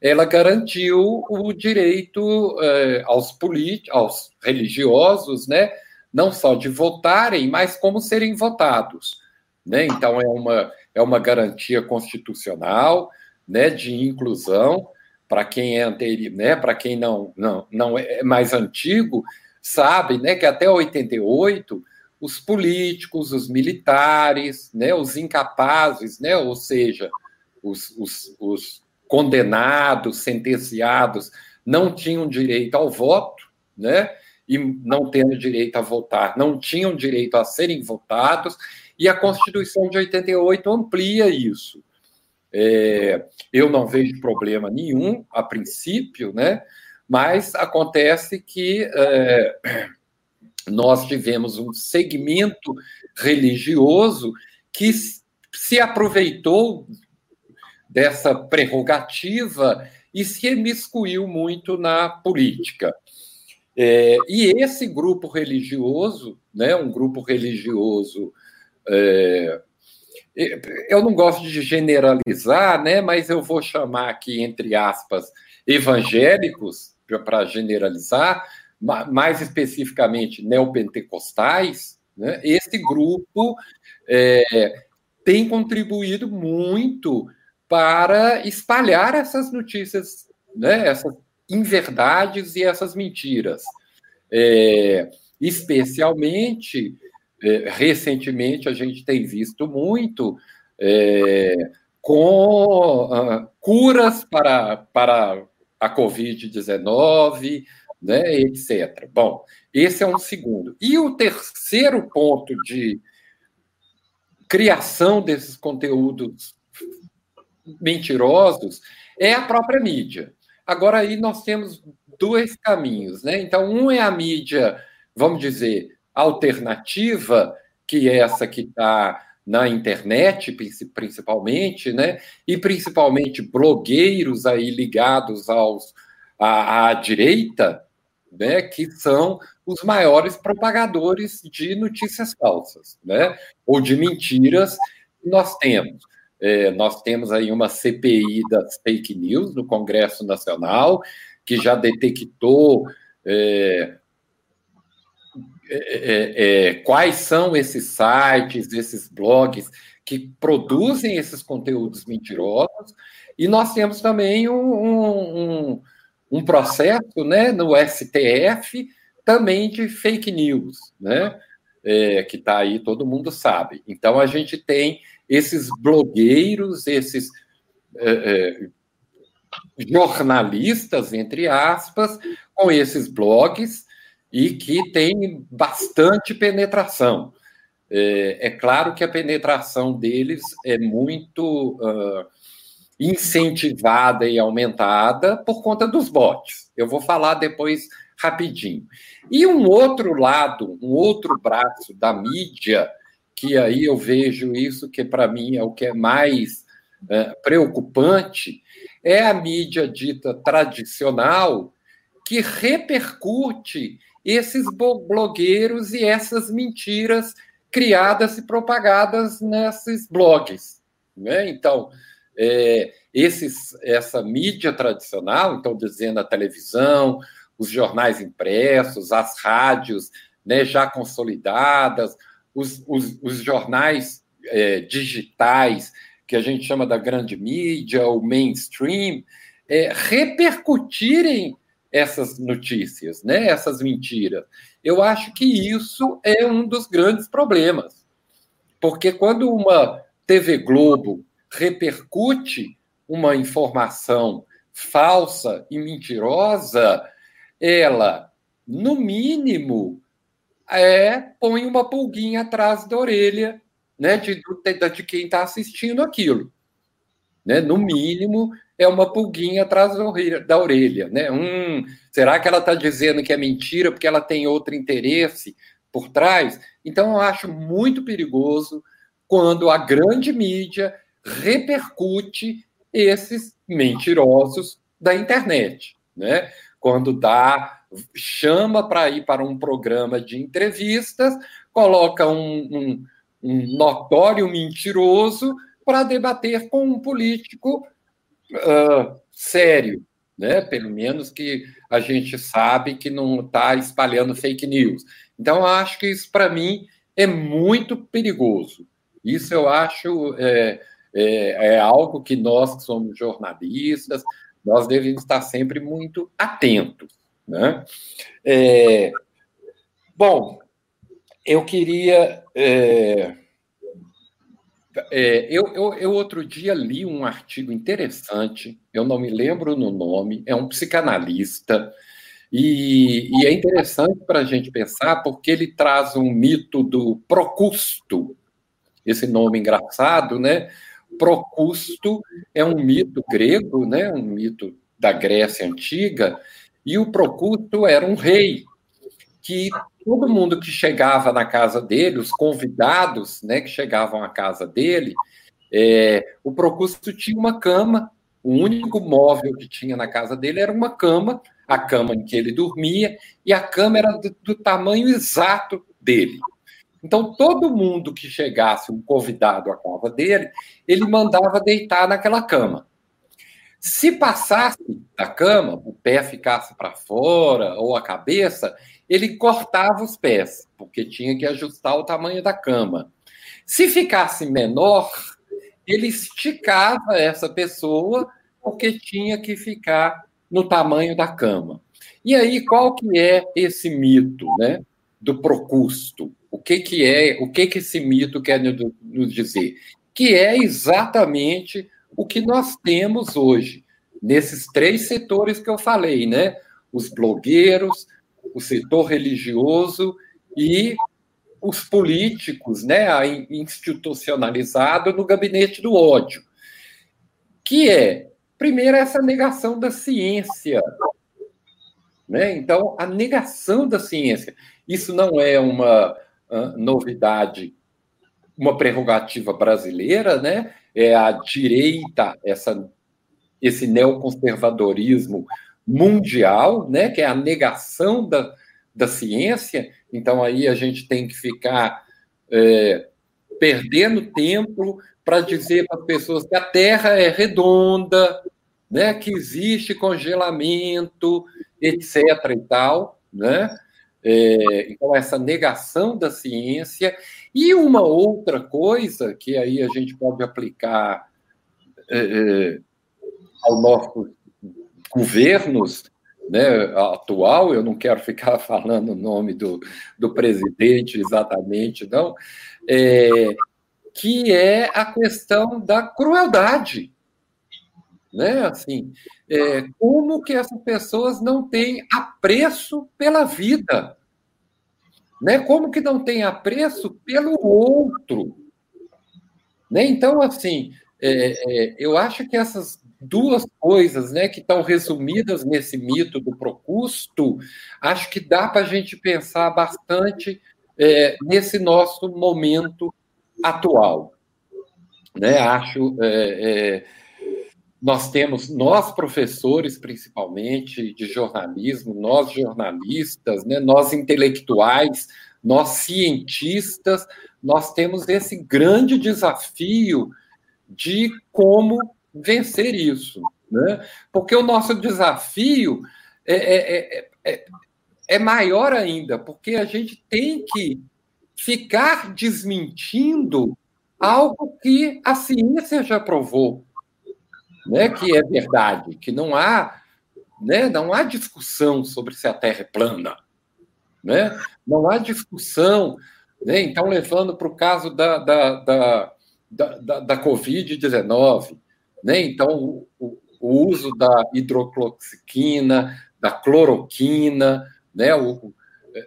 ela garantiu o direito eh, aos políticos, aos religiosos, né, não só de votarem, mas como serem votados. Né? Então, é uma, é uma garantia constitucional né, de inclusão para quem é anterior, né, para quem não, não, não é mais antigo, sabe né, que até 88 os políticos, os militares, né, os incapazes, né, ou seja, os, os, os condenados, sentenciados, não tinham direito ao voto, né? E não tendo direito a votar, não tinham direito a serem votados, e a Constituição de 88 amplia isso. É, eu não vejo problema nenhum, a princípio, né? Mas acontece que é, nós tivemos um segmento religioso que se aproveitou dessa prerrogativa e se emiscuiu muito na política. É, e esse grupo religioso, né, um grupo religioso é, eu não gosto de generalizar, né, mas eu vou chamar aqui, entre aspas, evangélicos, para generalizar, mais especificamente neopentecostais, né, esse grupo é, tem contribuído muito para espalhar essas notícias, né, essas inverdades e essas mentiras. É, especialmente, é, recentemente, a gente tem visto muito é, com uh, curas para, para a Covid-19, né, etc. Bom, esse é um segundo. E o terceiro ponto de criação desses conteúdos mentirosos é a própria mídia. Agora aí nós temos dois caminhos, né? Então, um é a mídia, vamos dizer, alternativa, que é essa que está na internet, principalmente, né? E principalmente blogueiros aí ligados aos à, à direita, né? Que são os maiores propagadores de notícias falsas, né? Ou de mentiras que nós temos. É, nós temos aí uma CPI das fake news no Congresso Nacional, que já detectou é, é, é, é, quais são esses sites, esses blogs que produzem esses conteúdos mentirosos, e nós temos também um, um, um processo né, no STF também de fake news, né? É, que está aí, todo mundo sabe. Então, a gente tem esses blogueiros, esses é, é, jornalistas, entre aspas, com esses blogs e que tem bastante penetração. É, é claro que a penetração deles é muito uh, incentivada e aumentada por conta dos bots. Eu vou falar depois rapidinho. E um outro lado, um outro braço da mídia que aí eu vejo isso que para mim é o que é mais é, preocupante, é a mídia dita tradicional que repercute esses blogueiros e essas mentiras criadas e propagadas nesses blogs. Né? Então, é, esses, essa mídia tradicional, então dizendo a televisão, os jornais impressos, as rádios né, já consolidadas, os, os, os jornais é, digitais, que a gente chama da grande mídia, o mainstream, é, repercutirem essas notícias, né, essas mentiras. Eu acho que isso é um dos grandes problemas. Porque quando uma TV Globo repercute uma informação falsa e mentirosa, ela, no mínimo, é põe uma pulguinha atrás da orelha né, de, de quem está assistindo aquilo. Né? No mínimo, é uma pulguinha atrás da orelha. Né? Será que ela está dizendo que é mentira porque ela tem outro interesse por trás? Então, eu acho muito perigoso quando a grande mídia repercute esses mentirosos da internet, né? Quando dá chama para ir para um programa de entrevistas, coloca um, um, um notório mentiroso para debater com um político uh, sério, né? Pelo menos que a gente sabe que não está espalhando fake news. Então, acho que isso, para mim, é muito perigoso. Isso eu acho é, é, é algo que nós, que somos jornalistas, nós devemos estar sempre muito atentos. Né? É, bom, eu queria. É, é, eu, eu, eu, outro dia li um artigo interessante, eu não me lembro no nome, é um psicanalista, e, e é interessante para a gente pensar porque ele traz um mito do Procusto, esse nome engraçado, né? Procusto é um mito grego, né? um mito da Grécia Antiga, e o Procusto era um rei que todo mundo que chegava na casa dele, os convidados né, que chegavam à casa dele, é, o Procusto tinha uma cama, o único móvel que tinha na casa dele era uma cama, a cama em que ele dormia, e a cama era do, do tamanho exato dele. Então, todo mundo que chegasse, um convidado à casa dele, ele mandava deitar naquela cama. Se passasse da cama, o pé ficasse para fora ou a cabeça, ele cortava os pés, porque tinha que ajustar o tamanho da cama. Se ficasse menor, ele esticava essa pessoa, porque tinha que ficar no tamanho da cama. E aí, qual que é esse mito, né, do Procusto? O que que é, o que que esse mito quer nos dizer? Que é exatamente o que nós temos hoje, nesses três setores que eu falei, né? Os blogueiros, o setor religioso e os políticos, né, institucionalizado no gabinete do ódio, que é, primeiro, essa negação da ciência. Né? Então, a negação da ciência. Isso não é uma uh, novidade, uma prerrogativa brasileira, né? é a direita, essa, esse neoconservadorismo mundial, né? que é a negação da, da ciência, então aí a gente tem que ficar é, perdendo tempo para dizer para as pessoas que a Terra é redonda, né, que existe congelamento, etc. e tal, né? É, então, essa negação da ciência. E uma outra coisa que aí a gente pode aplicar é, é aos nossos governos né, atual, eu não quero ficar (laughs) falando o nome do, do presidente exatamente, não, é, que é a questão da crueldade. Né? Assim, é, como que essas pessoas não têm apreço pela vida? Né? Como que não tem apreço pelo outro? Né? Então, assim, é, é, eu acho que essas duas coisas né, que estão resumidas nesse mito do Procusto, acho que dá para a gente pensar bastante é, nesse nosso momento atual. Né? Acho. É, é, nós temos, nós professores, principalmente de jornalismo, nós jornalistas, né, nós intelectuais, nós cientistas, nós temos esse grande desafio de como vencer isso. Né? Porque o nosso desafio é, é, é, é, maior ainda, porque a gente tem que ficar desmentindo algo que a ciência já provou, né, que é verdade, que não há, né, não há discussão sobre se a Terra é plana, né? Não há discussão, né? Então levando para o caso da, da, da, da, da Covid-19, né? Então, o, o uso da hidrocloxiquina, da cloroquina, né? o,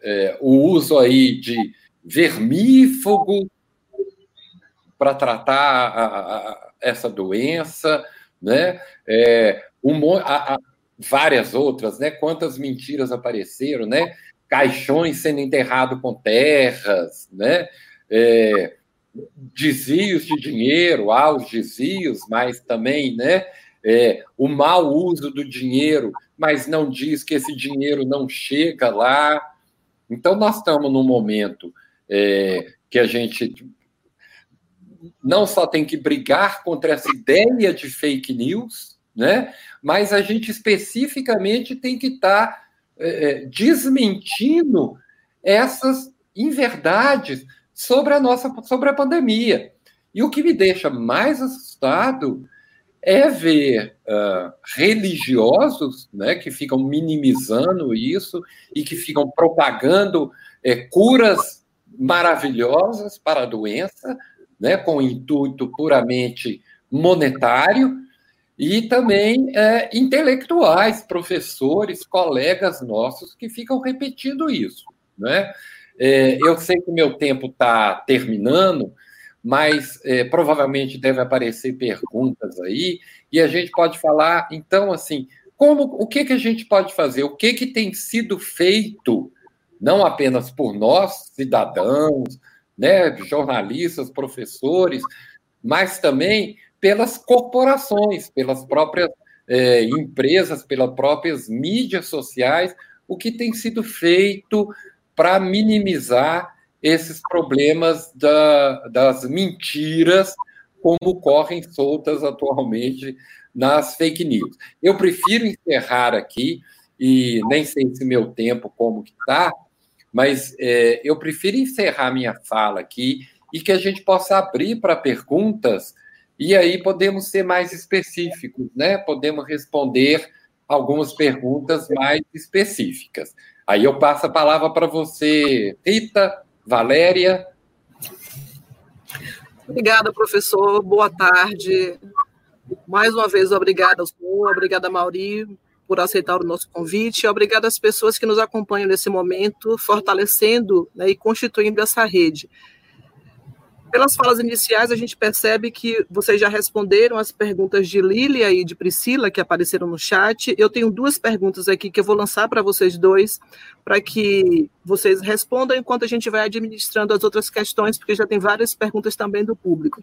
é, o uso aí de vermífugo para tratar a, a, essa doença, né? É, um, a, várias outras, né? Quantas mentiras apareceram, né? Caixões sendo enterrados com terras, né? É, desvios de dinheiro, há os desvios, mas também né, é, o mau uso do dinheiro, mas não diz que esse dinheiro não chega lá. Então, nós estamos num momento é, que a gente não só tem que brigar contra essa ideia de fake news, né, mas a gente especificamente tem que estar tá, é, desmentindo essas inverdades sobre a nossa sobre a pandemia. E o que me deixa mais assustado é ver uh, religiosos né, que ficam minimizando isso e que ficam propagando é, curas maravilhosas para a doença, né, com intuito puramente monetário, e também é, intelectuais, professores, colegas nossos que ficam repetindo isso. Né? É, eu sei que meu tempo está terminando, mas é, provavelmente deve aparecer perguntas aí, e a gente pode falar, então, assim, como o que, que a gente pode fazer? O que, que tem sido feito, não apenas por nós, cidadãos, né, jornalistas, professores, mas também pelas corporações, pelas próprias é, empresas, pelas próprias mídias sociais, o que tem sido feito para minimizar esses problemas da, das mentiras como correm soltas atualmente nas fake news. Eu prefiro encerrar aqui, e nem sei se meu tempo como que está, mas é, eu prefiro encerrar minha fala aqui e que a gente possa abrir para perguntas e aí podemos ser mais específicos, né? Podemos responder algumas perguntas mais específicas. Aí eu passo a palavra para você, Rita, Valéria. Obrigada, professor. Boa tarde. Mais uma vez, obrigada senhor, obrigada, Mauri, por aceitar o nosso convite. Obrigada às pessoas que nos acompanham nesse momento, fortalecendo né, e constituindo essa rede. Pelas falas iniciais, a gente percebe que vocês já responderam as perguntas de Lília e de Priscila, que apareceram no chat. Eu tenho duas perguntas aqui que eu vou lançar para vocês dois, para que vocês respondam enquanto a gente vai administrando as outras questões, porque já tem várias perguntas também do público.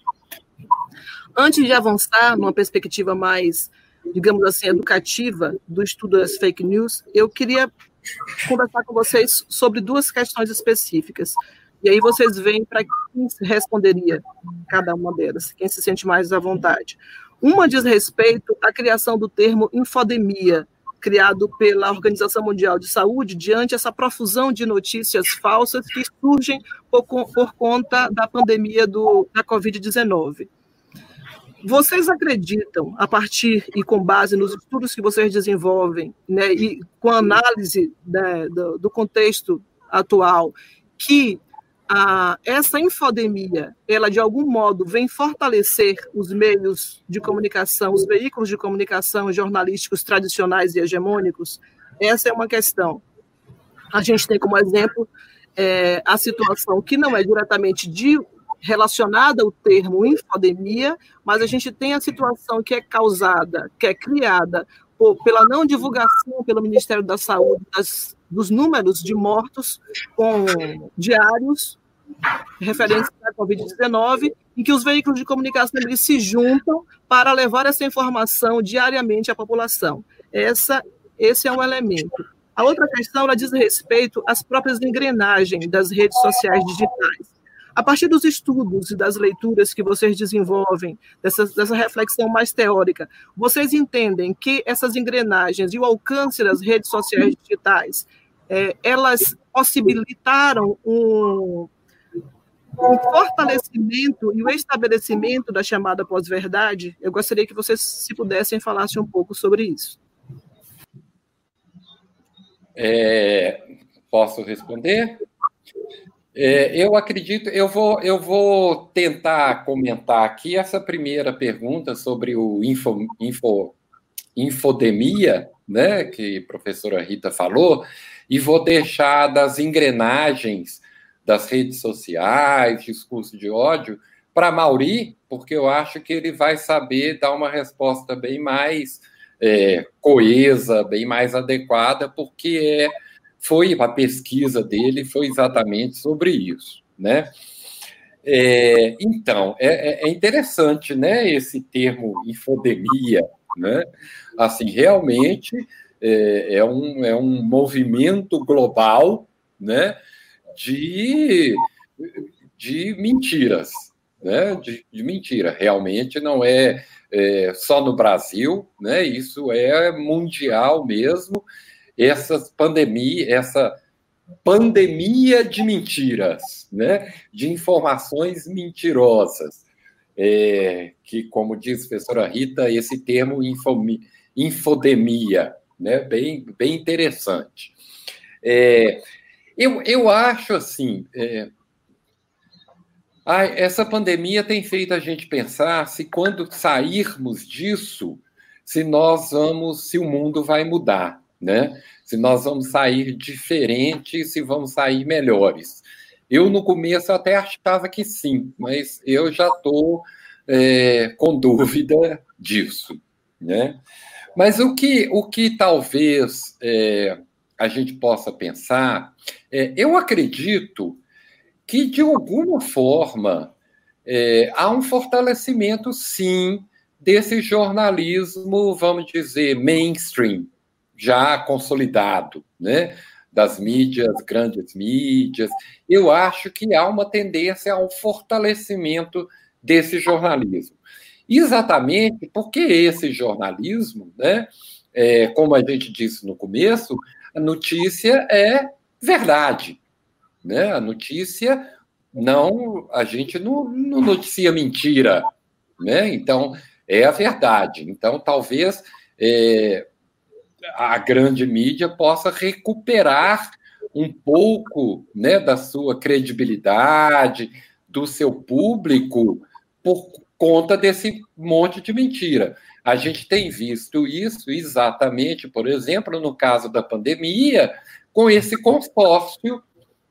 Antes de avançar numa perspectiva mais, digamos assim, educativa do estudo das fake news, eu queria conversar com vocês sobre duas questões específicas. E aí vocês veem para quem responderia cada uma delas, quem se sente mais à vontade. Uma diz respeito à criação do termo infodemia, criado pela Organização Mundial de Saúde, diante essa profusão de notícias falsas que surgem por, por conta da pandemia do, da Covid-19. Vocês acreditam, a partir e com base nos estudos que vocês desenvolvem, né, e com análise né, do, do contexto atual, que essa infodemia, ela de algum modo vem fortalecer os meios de comunicação, os veículos de comunicação jornalísticos tradicionais e hegemônicos? Essa é uma questão. A gente tem como exemplo é, a situação que não é diretamente de, relacionada ao termo infodemia, mas a gente tem a situação que é causada, que é criada por, pela não divulgação pelo Ministério da Saúde das dos números de mortos com diários referentes à Covid-19, em que os veículos de comunicação eles se juntam para levar essa informação diariamente à população. Essa, esse é um elemento. A outra questão ela diz respeito às próprias engrenagens das redes sociais digitais. A partir dos estudos e das leituras que vocês desenvolvem, dessa, dessa reflexão mais teórica, vocês entendem que essas engrenagens e o alcance das redes sociais digitais é, elas possibilitaram um, um fortalecimento e o estabelecimento da chamada pós-verdade. Eu gostaria que vocês, se pudessem, falassem um pouco sobre isso. É, posso responder? É, eu acredito, eu vou, eu vou tentar comentar aqui essa primeira pergunta sobre o info, info, infodemia, né, que a professora Rita falou, e vou deixar das engrenagens das redes sociais, discurso de ódio, para Mauri, porque eu acho que ele vai saber dar uma resposta bem mais é, coesa, bem mais adequada, porque é, foi a pesquisa dele foi exatamente sobre isso, né? É, então, é, é, interessante, né, esse termo infodemia, né? Assim, realmente é, é, um, é um movimento global né, de, de mentiras, né, de, de mentira. Realmente não é, é, só no Brasil, né, isso é mundial mesmo. Essa pandemia, essa pandemia de mentiras, né, de informações mentirosas. É, que, como diz a professora Rita, esse termo infodemia, né? bem, bem interessante. É, eu, eu acho assim. É, a, essa pandemia tem feito a gente pensar se quando sairmos disso, se nós vamos, se o mundo vai mudar, né? Se nós vamos sair diferentes, se vamos sair melhores. Eu no começo até achava que sim, mas eu já estou é, com dúvida disso, né? Mas o que, o que talvez é, a gente possa pensar, é, eu acredito que, de alguma forma, é, há um fortalecimento, sim, desse jornalismo, vamos dizer, mainstream, já consolidado, né? das mídias, grandes mídias. Eu acho que há uma tendência ao fortalecimento desse jornalismo. Exatamente porque esse jornalismo, né, é, como a gente disse no começo, a notícia é verdade. Né? A notícia não, a gente não, não noticia mentira. Né? Então, é a verdade. Então, talvez é, a grande mídia possa recuperar um pouco né, da sua credibilidade, do seu público, por conta desse monte de mentira. A gente tem visto isso exatamente, por exemplo, no caso da pandemia, com esse consórcio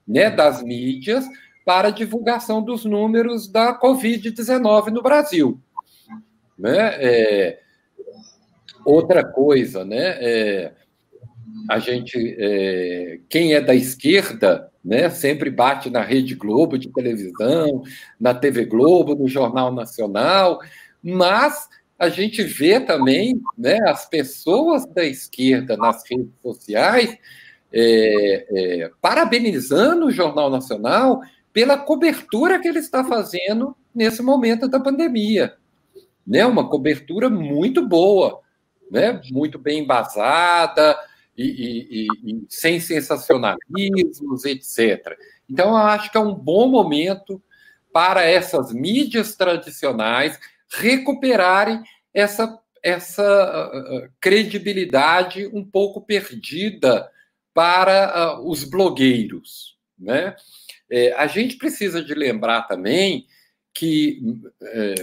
né, das mídias para divulgação dos números da Covid-19 no Brasil. Né? É, outra coisa, né? É, a gente, é, quem é da esquerda, né, sempre bate na Rede Globo de televisão, na TV Globo, no Jornal Nacional, mas a gente vê também né, as pessoas da esquerda nas redes sociais é, é, parabenizando o Jornal Nacional pela cobertura que ele está fazendo nesse momento da pandemia. Né? Uma cobertura muito boa, né? muito bem embasada e, e, e, sem sensacionalismos, etc. Então, eu acho que é um bom momento para essas mídias tradicionais recuperarem essa, essa uh, credibilidade um pouco perdida para uh, os blogueiros. Né? É, a gente precisa de lembrar também que é,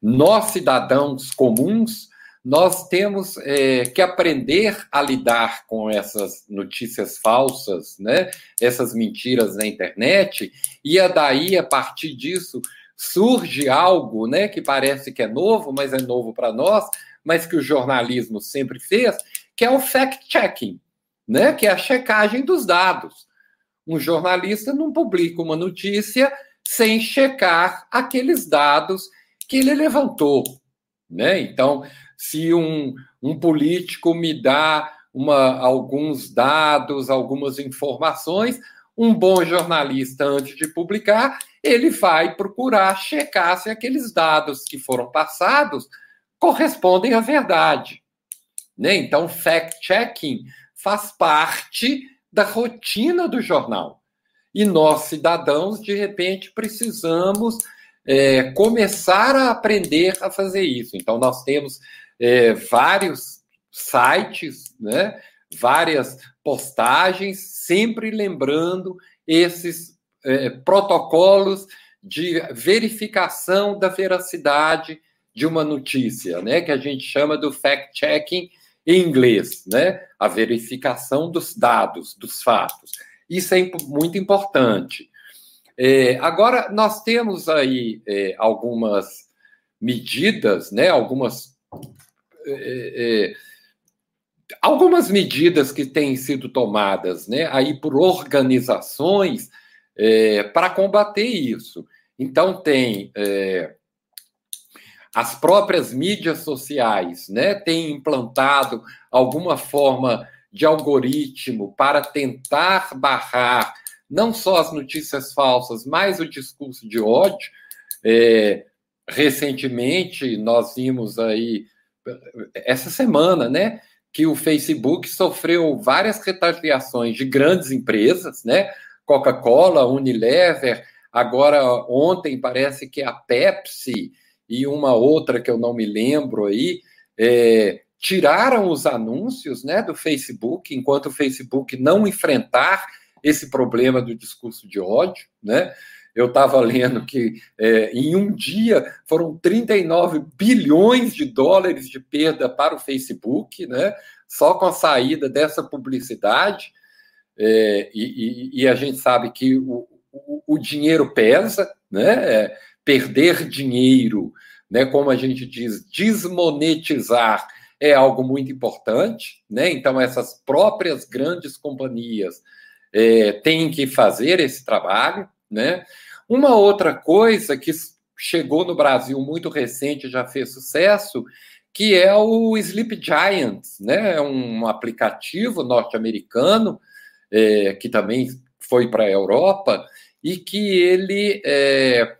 nós, cidadãos comuns, nós temos é, que aprender a lidar com essas notícias falsas, né? essas mentiras na internet, e a daí, a partir disso, surge algo né, que parece que é novo, mas é novo para nós, mas que o jornalismo sempre fez, que é o fact-checking né, que é a checagem dos dados. Um jornalista não publica uma notícia sem checar aqueles dados que ele levantou. Né? Então, se um, um político me dá uma, alguns dados, algumas informações, um bom jornalista, antes de publicar, ele vai procurar checar se aqueles dados que foram passados correspondem à verdade. Né? Então, fact-checking faz parte da rotina do jornal. E nós, cidadãos, de repente, precisamos é, começar a aprender a fazer isso. Então, nós temos é, vários sites, né, várias postagens, sempre lembrando esses é, protocolos de verificação da veracidade de uma notícia, né, que a gente chama do fact-checking em inglês, né? A verificação dos dados, dos fatos. Isso é muito importante. É, agora, nós temos aí é, algumas medidas, né? Algumas. É, é algumas medidas que têm sido tomadas né, aí por organizações é, para combater isso. Então, tem é, as próprias mídias sociais né, têm implantado alguma forma de algoritmo para tentar barrar não só as notícias falsas, mas o discurso de ódio. É, recentemente, nós vimos aí, essa semana, né, que o Facebook sofreu várias retaliações de grandes empresas, né, Coca-Cola, Unilever, agora ontem parece que a Pepsi, e uma outra que eu não me lembro aí, é, tiraram os anúncios né, do Facebook, enquanto o Facebook não enfrentar esse problema do discurso de ódio. Né? Eu estava (laughs) lendo que é, em um dia foram 39 bilhões de dólares de perda para o Facebook, né? só com a saída dessa publicidade. É, e, e, e, a gente sabe que o, o, o dinheiro pesa, né? É, perder dinheiro, né, como a gente diz, desmonetizar é algo muito importante, né? Então essas próprias grandes companhias é, têm que fazer esse trabalho, né? Uma outra coisa que chegou no Brasil muito recente, já fez sucesso, que é o Sleep Giants, né? É um aplicativo norte-americano é, que também foi para a Europa, e que ele, é,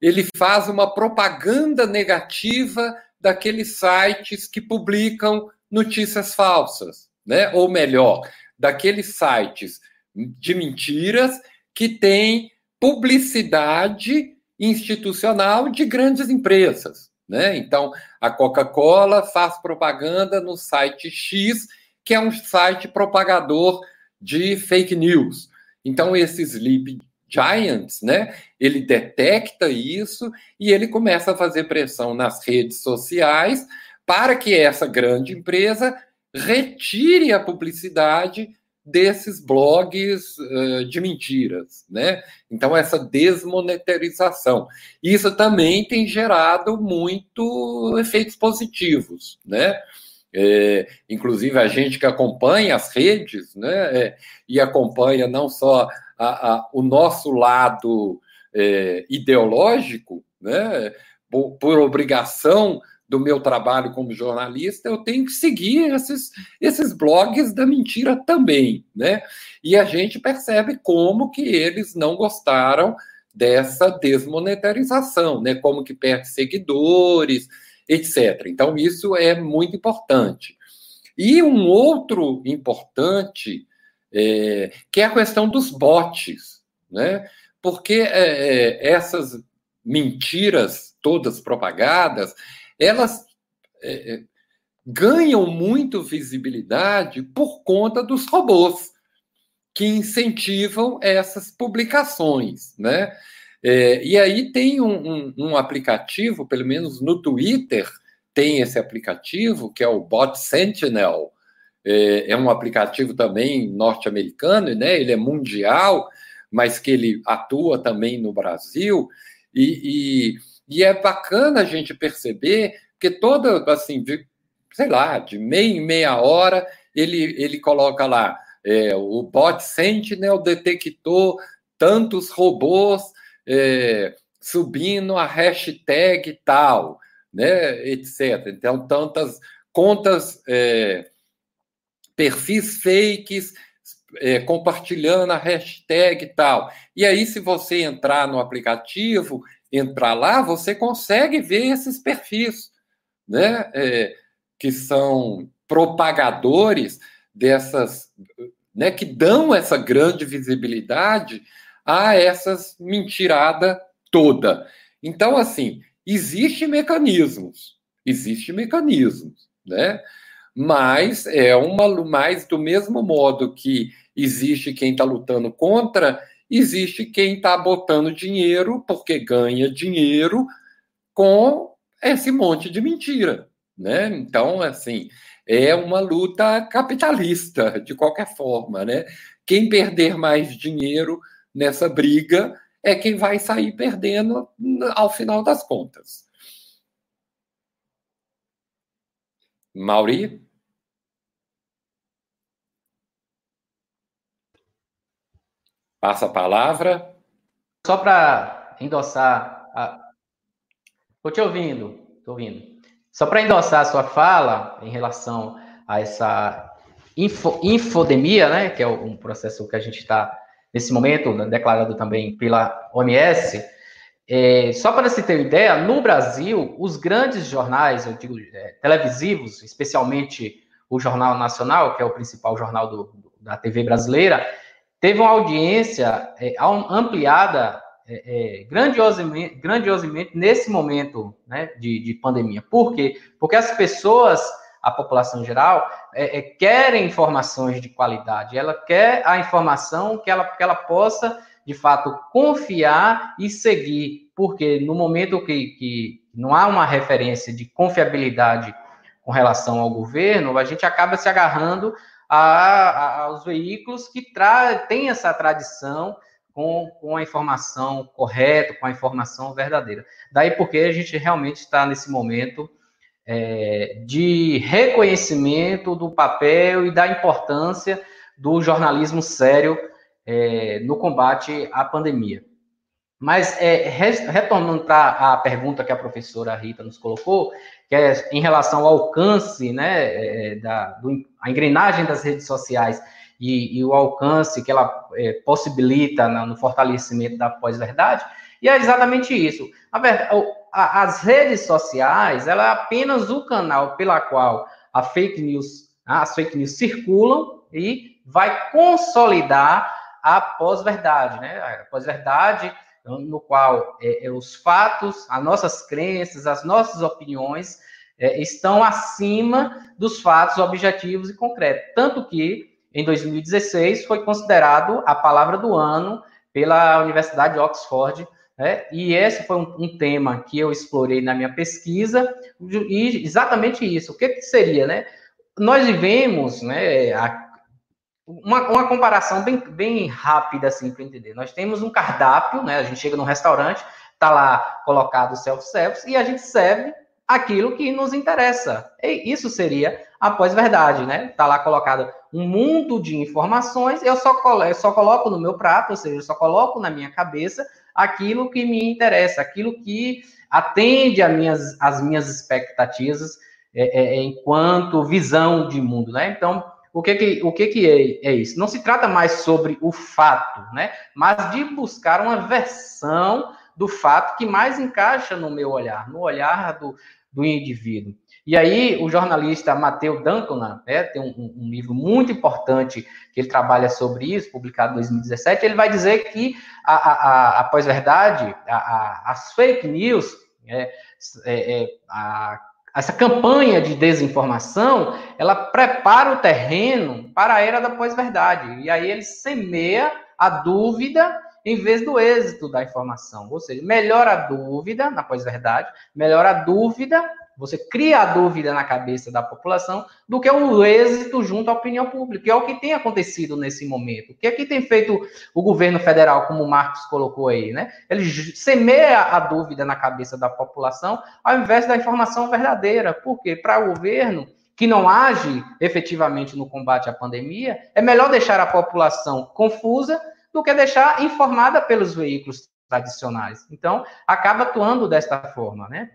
ele faz uma propaganda negativa daqueles sites que publicam notícias falsas, né? ou melhor, daqueles sites de mentiras que têm publicidade institucional de grandes empresas. Né? Então, a Coca-Cola faz propaganda no site X, que é um site propagador de fake news. Então, esse Sleep Giants, né, ele detecta isso e ele começa a fazer pressão nas redes sociais para que essa grande empresa retire a publicidade desses blogs uh, de mentiras, né? Então essa desmonetarização, isso também tem gerado muito efeitos positivos, né? É, inclusive a gente que acompanha as redes, né? É, e acompanha não só a, a, o nosso lado é, ideológico, né? Por, por obrigação do meu trabalho como jornalista, eu tenho que seguir esses, esses blogs da mentira também, né? E a gente percebe como que eles não gostaram dessa desmonetarização, né? Como que perde seguidores, etc. Então, isso é muito importante. E um outro importante, é, que é a questão dos bots, né? Porque é, é essas mentiras todas propagadas, elas é, é, ganham muito visibilidade por conta dos robôs que incentivam essas publicações, né? É, e aí tem um, um, um, aplicativo, pelo menos no Twitter tem esse aplicativo que é o Bot Sentinel. É, é um aplicativo também norte-americano, né? Ele é mundial, mas que ele atua também no Brasil e, e e é bacana a gente perceber que toda, assim, de, sei lá, de meia em meia hora, ele, ele coloca lá, é, o bot Sentinel detectou tantos robôs é, subindo a hashtag tal, né, etc. Então, tantas contas, é, perfis fakes é, compartilhando a hashtag tal. E aí, se você entrar no aplicativo, entrar lá, você consegue ver esses perfis, né? É, que são propagadores dessas, né? Que dão essa grande visibilidade a essas mentirada toda. Então, assim, existe mecanismos, existe mecanismos, né? Mas é uma mais do mesmo modo que existe quem está lutando contra existe quem está botando dinheiro, porque ganha dinheiro, com esse monte de mentira. Né? Então, assim, é uma luta capitalista, de qualquer forma. Né? Quem perder mais dinheiro nessa briga é quem vai sair perdendo ao final das contas. Mauri? Passa a palavra. Só para endossar. Estou te ouvindo, estou ouvindo. Só para endossar a sua fala em relação a essa info, infodemia, né, que é um processo que a gente está, nesse momento, né, declarado também pela OMS, é, só para se ter ideia, no Brasil, os grandes jornais, eu digo, é, televisivos, especialmente o Jornal Nacional, que é o principal jornal do, da TV brasileira, teve uma audiência é, ampliada é, é, grandiosamente, grandiosamente nesse momento né, de, de, pandemia. Por quê? Porque as pessoas, a população geral, é, é, querem informações de qualidade, ela quer a informação que ela, que ela possa, de fato, confiar e seguir. Porque no momento que, que não há uma referência de confiabilidade com relação ao governo, a gente acaba se agarrando a, a, aos veículos que têm essa tradição com, com a informação correta, com a informação verdadeira. Daí porque a gente realmente está nesse momento é, de reconhecimento do papel e da importância do jornalismo sério é, no combate à pandemia. Mas, é, retornando para a pergunta que a professora Rita nos colocou, que é em relação ao alcance, né, é, da do, a engrenagem das redes sociais e, e o alcance que ela é, possibilita no fortalecimento da pós-verdade. E é exatamente isso. A verdade, as redes sociais, ela é apenas o canal pela qual a fake news, as fake news circulam e vai consolidar a pós-verdade, né? A pós-verdade no qual é, é, os fatos, as nossas crenças, as nossas opiniões é, estão acima dos fatos objetivos e concretos. Tanto que, em 2016, foi considerado a palavra do ano pela Universidade de Oxford, né? e esse foi um, um, tema que eu explorei na minha pesquisa, e exatamente isso. O que, que seria, né? Nós vivemos, né, a, uma, uma comparação bem, bem rápida, assim, para entender. Nós temos um cardápio, né? A gente chega num restaurante, tá lá colocado self-service, e a gente serve aquilo que nos interessa. E isso seria a pós-verdade, né? Tá lá colocado um mundo de informações, eu só, colo eu só coloco no meu prato, ou seja, eu só coloco na minha cabeça aquilo que me interessa, aquilo que atende às minhas, minhas expectativas é, é, enquanto visão de mundo, né? Então, o que que, o que, que é, é, isso? Não se trata mais sobre o fato, né? Mas de buscar uma versão do fato que mais encaixa no meu olhar, no olhar do, do indivíduo. E aí, o jornalista Matheus Dankona, né, tem um, um, livro muito importante que ele trabalha sobre isso, publicado em 2017, ele vai dizer que a, a, a pós-verdade, as fake news, é, é, é, a essa campanha de desinformação, ela prepara o terreno para a era da pós-verdade. E aí ele semeia a dúvida em vez do êxito da informação. Ou seja, melhora a dúvida na pós-verdade, melhora a dúvida você cria a dúvida na cabeça da população do que o êxito junto à opinião pública, que é o que tem acontecido nesse momento. O que é que tem feito o governo federal, como o Marcos colocou aí, né? Ele semeia a dúvida na cabeça da população ao invés da informação verdadeira. Por quê? Para o governo que não age efetivamente no combate à pandemia, é melhor deixar a população confusa do que deixar informada pelos veículos tradicionais. Então, acaba atuando desta forma, né?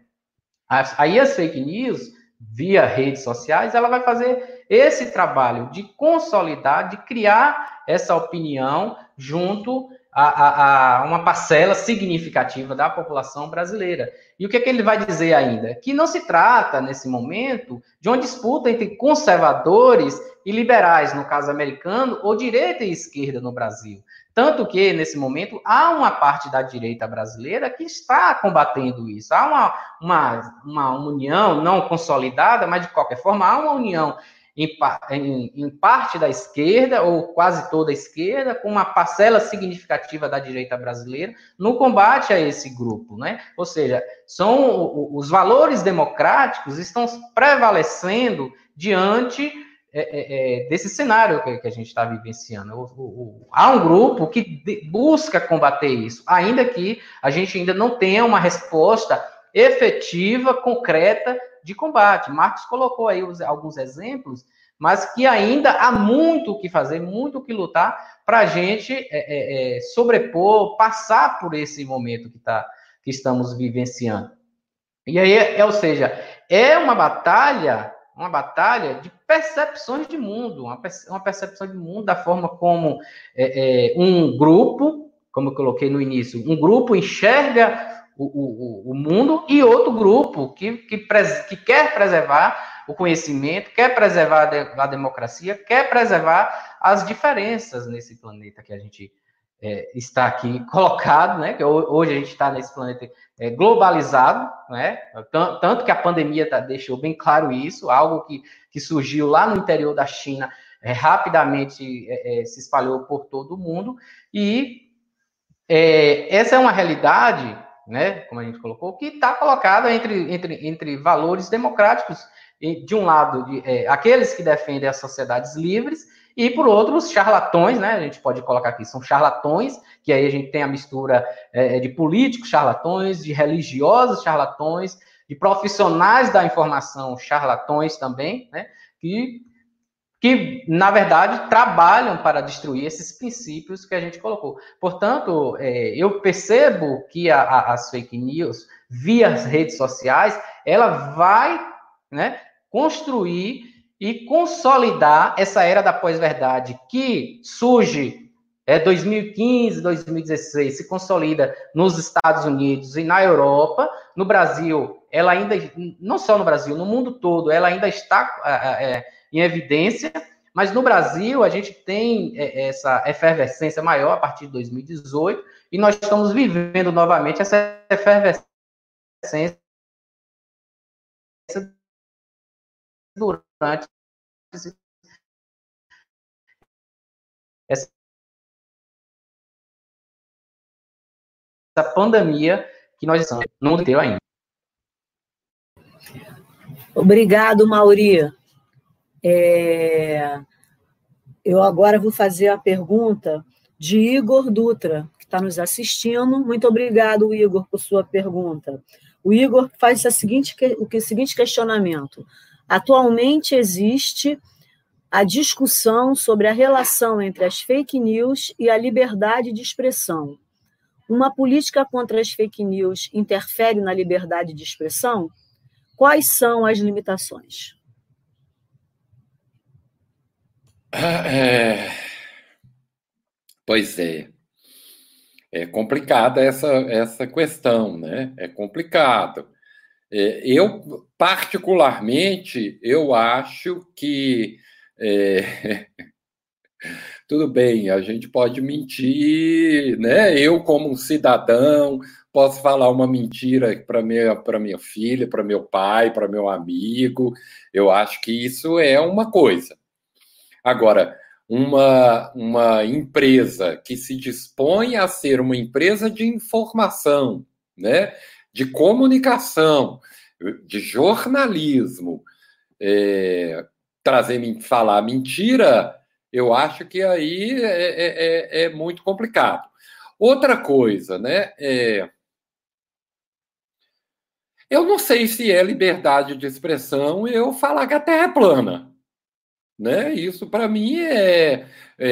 Aí as fake news, via redes sociais, ela vai fazer esse trabalho de consolidar, de criar essa opinião junto a, a, a, uma parcela significativa da população brasileira. E o que, é que ele vai dizer ainda? Que não se trata, nesse momento, de uma disputa entre conservadores e liberais, no caso americano, ou direita e esquerda no Brasil. Tanto que, nesse momento, há uma parte da direita brasileira que está combatendo isso. Há uma, uma, uma união não consolidada, mas, de qualquer forma, há uma união em, em, em, parte da esquerda, ou quase toda a esquerda, com uma parcela significativa da direita brasileira, no combate a esse grupo. Né? Ou seja, são os valores democráticos estão prevalecendo diante é, é, é, desse cenário que, que a gente está vivenciando. O, o, o, há um grupo que de, busca combater isso, ainda que a gente ainda não tenha uma resposta efetiva, concreta de combate. Marcos colocou aí os, alguns exemplos, mas que ainda há muito o que fazer, muito o que lutar para a gente é, é, é, sobrepor, passar por esse momento que, tá, que estamos vivenciando. E aí, ou seja, é uma batalha uma batalha de percepções de mundo, uma, percepção de mundo da forma como é, é, um grupo, como eu coloquei no início, um grupo enxerga o, o, o mundo e outro grupo que, que, que, quer preservar o conhecimento, quer preservar a, de, a democracia, quer preservar as diferenças nesse planeta que a gente é, está aqui (laughs) colocado, né? Que hoje a gente está nesse planeta é, globalizado, né? Tanto que a pandemia tá, deixou bem claro isso, algo que, que surgiu lá no interior da China, é, rapidamente é, é, se espalhou por todo o mundo, e é, essa é uma realidade, né? Como a gente colocou, que está colocada entre, entre, entre valores democráticos, de um lado, de, aqueles que defendem as sociedades livres e por outros charlatões, né? A gente pode colocar aqui, são charlatões, que aí a gente tem a mistura é, de políticos charlatões, de religiosos charlatões, de profissionais da informação charlatões também, né? Que, que na verdade, trabalham para destruir esses princípios que a gente colocou. Portanto, é, eu percebo que a, a, as fake news, via as redes sociais, ela vai né, construir e consolidar essa era da pós-verdade que surge é 2015, 2016, se consolida nos Estados Unidos e na Europa. No Brasil, ela ainda, não só no Brasil, no mundo todo, ela ainda está é, é, em evidência, mas no Brasil a gente tem é, essa efervescência maior a partir de 2018 e nós estamos vivendo novamente essa efervescência durante essa pandemia que nós estamos no mundo inteiro ainda. Obrigado, Mauri. É... Eu agora vou fazer a pergunta de Igor Dutra, que está nos assistindo. Muito obrigado, Igor, por sua pergunta. O Igor faz a seguinte, o seguinte questionamento. Atualmente existe a discussão sobre a relação entre as fake news e a liberdade de expressão. Uma política contra as fake news interfere na liberdade de expressão? Quais são as limitações? É... Pois é. É complicada essa, essa questão, né? É complicado. É, eu, particularmente, eu acho que é, (laughs) tudo bem, a gente pode mentir, né? Eu, como um cidadão, posso falar uma mentira para minha, minha filha, para meu pai, para meu amigo. Eu acho que isso é uma coisa. Agora, uma, uma empresa que se dispõe a ser uma empresa de informação, né? De comunicação, de jornalismo, é, trazer falar mentira, eu acho que aí é, é, é, é muito complicado. Outra coisa, né? É, eu não sei se é liberdade de expressão eu falar que a Terra é plana. Né? Isso, para mim, é, é,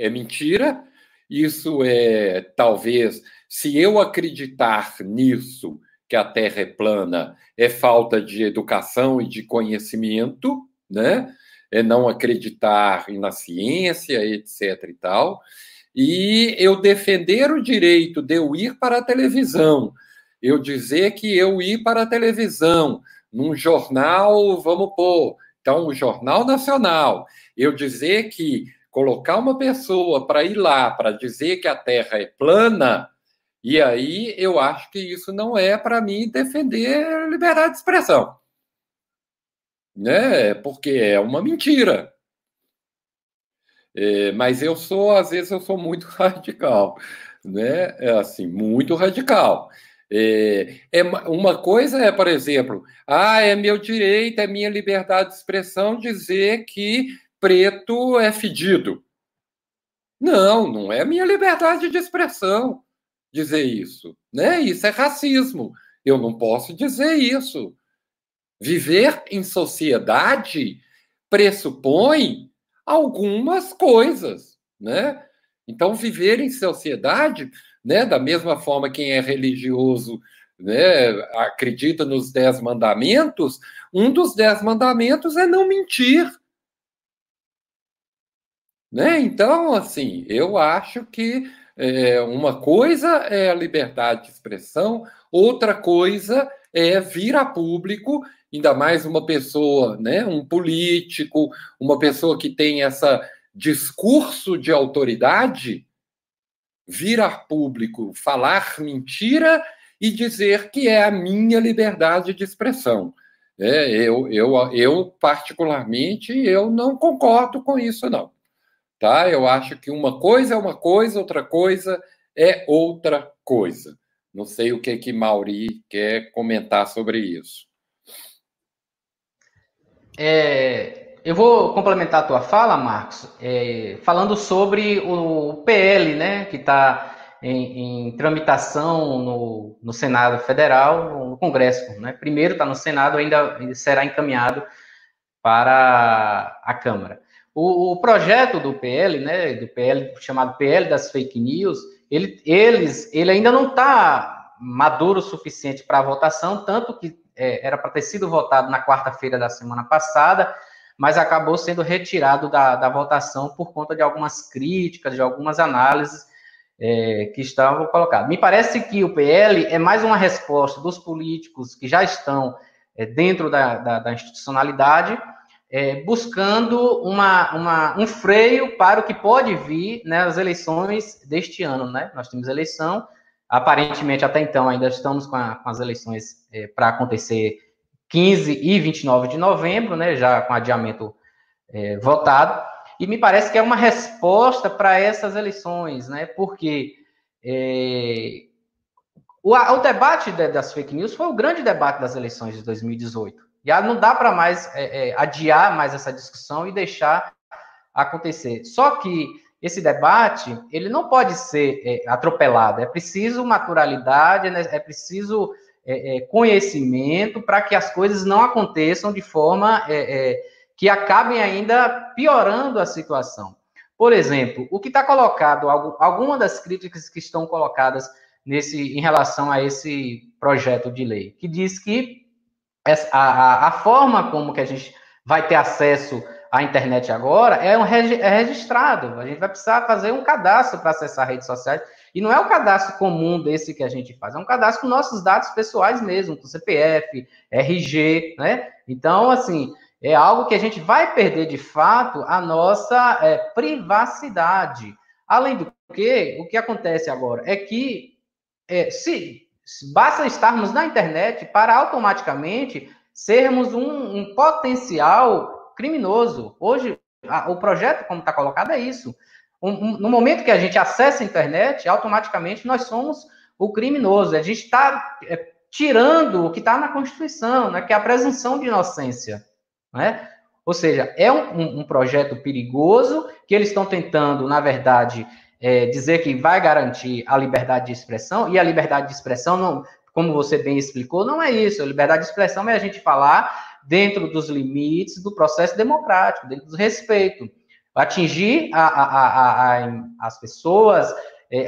é, é mentira. Isso é, talvez, se eu acreditar nisso, que a Terra é plana, é falta de educação e de conhecimento, né? É não acreditar na ciência, etc. e tal. E eu defender o direito de eu ir para a televisão, eu dizer que eu ir para a televisão, num jornal, vamos pôr, então, o Jornal Nacional, eu dizer que colocar uma pessoa para ir lá para dizer que a Terra é plana, e aí eu acho que isso não é para mim defender liberdade de expressão. Né? Porque é uma mentira. É, mas eu sou, às vezes, eu sou muito (laughs) radical, né? É assim, muito radical. É, é, uma coisa é, por exemplo, ah, é meu direito, é minha liberdade de expressão dizer que preto é fedido. Não, não é minha liberdade de expressão dizer isso, né? Isso é racismo. Eu não posso dizer isso. Viver em sociedade pressupõe algumas coisas, né? Então, viver em sociedade né? Da mesma forma, quem é religioso né, acredita nos dez mandamentos, um dos dez mandamentos é não mentir. Né? Então, assim, eu acho que é, uma coisa é a liberdade de expressão, outra coisa é vir a público, ainda mais uma pessoa, né, um político, uma pessoa que tem essa discurso de autoridade, vir a público falar mentira e dizer que é a minha liberdade de expressão. É, eu, eu, eu, particularmente, eu não concordo com isso, não. Tá? Eu acho que uma coisa é uma coisa, outra coisa é outra coisa. Não sei o que que Mauri quer comentar sobre isso. É, eu vou complementar a tua fala, Marcos, é, falando sobre o PL, né, que está em, em, tramitação no, no, Senado Federal, no Congresso. Né? Primeiro está no Senado, ainda será encaminhado para a Câmara. O, o, projeto do PL, né, do PL chamado PL das fake news, ele, eles, ele ainda não está maduro o suficiente para a votação, tanto que é, era para ter sido votado na quarta-feira da semana passada, mas acabou sendo retirado da, da votação por conta de algumas críticas, de algumas análises é, que estavam colocadas. Me parece que o PL é mais uma resposta dos políticos que já estão é, dentro da, da, da institucionalidade, é, buscando uma, uma, um freio para o que pode vir nas né, eleições deste ano. Né? Nós temos eleição, aparentemente até então ainda estamos com, a, com as eleições é, para acontecer 15 e 29 de novembro, né, já com adiamento é, votado, e me parece que é uma resposta para essas eleições, né, porque é, o, o, debate de, das fake news foi o grande debate das eleições de 2018. Já não dá para mais é, é, adiar mais essa discussão e deixar acontecer. Só que esse debate ele não pode ser é, atropelado. É preciso naturalidade, né, é preciso é, é, conhecimento para que as coisas não aconteçam de forma que acabem ainda piorando a situação. Por exemplo, o que está colocado, alguma das críticas que estão colocadas nesse, em relação a esse projeto de lei, que diz que a, a, a forma como que a gente vai ter acesso à internet agora é, um, é registrado. A gente vai precisar fazer um cadastro para acessar redes sociais. E não é o cadastro comum desse que a gente faz, é um cadastro com nossos dados pessoais mesmo, com CPF, RG, né? Então, assim, é algo que a gente vai perder de fato a nossa é, privacidade. Além do que, o que acontece agora é que é, se basta estarmos na internet para automaticamente sermos um, um potencial criminoso. Hoje, a, o projeto, como está colocado, é isso. Um, um, no momento que a gente acessa a internet, automaticamente nós somos o criminoso. A gente está é, tirando o que está na Constituição, né, que é a presunção de inocência. Né? Ou seja, é um, um projeto perigoso que eles estão tentando, na verdade, é, dizer que vai garantir a liberdade de expressão, e a liberdade de expressão, não, como você bem explicou, não é isso. A liberdade de expressão é a gente falar dentro dos limites do processo democrático, dentro do respeito. Atingir a, a, a, as pessoas é,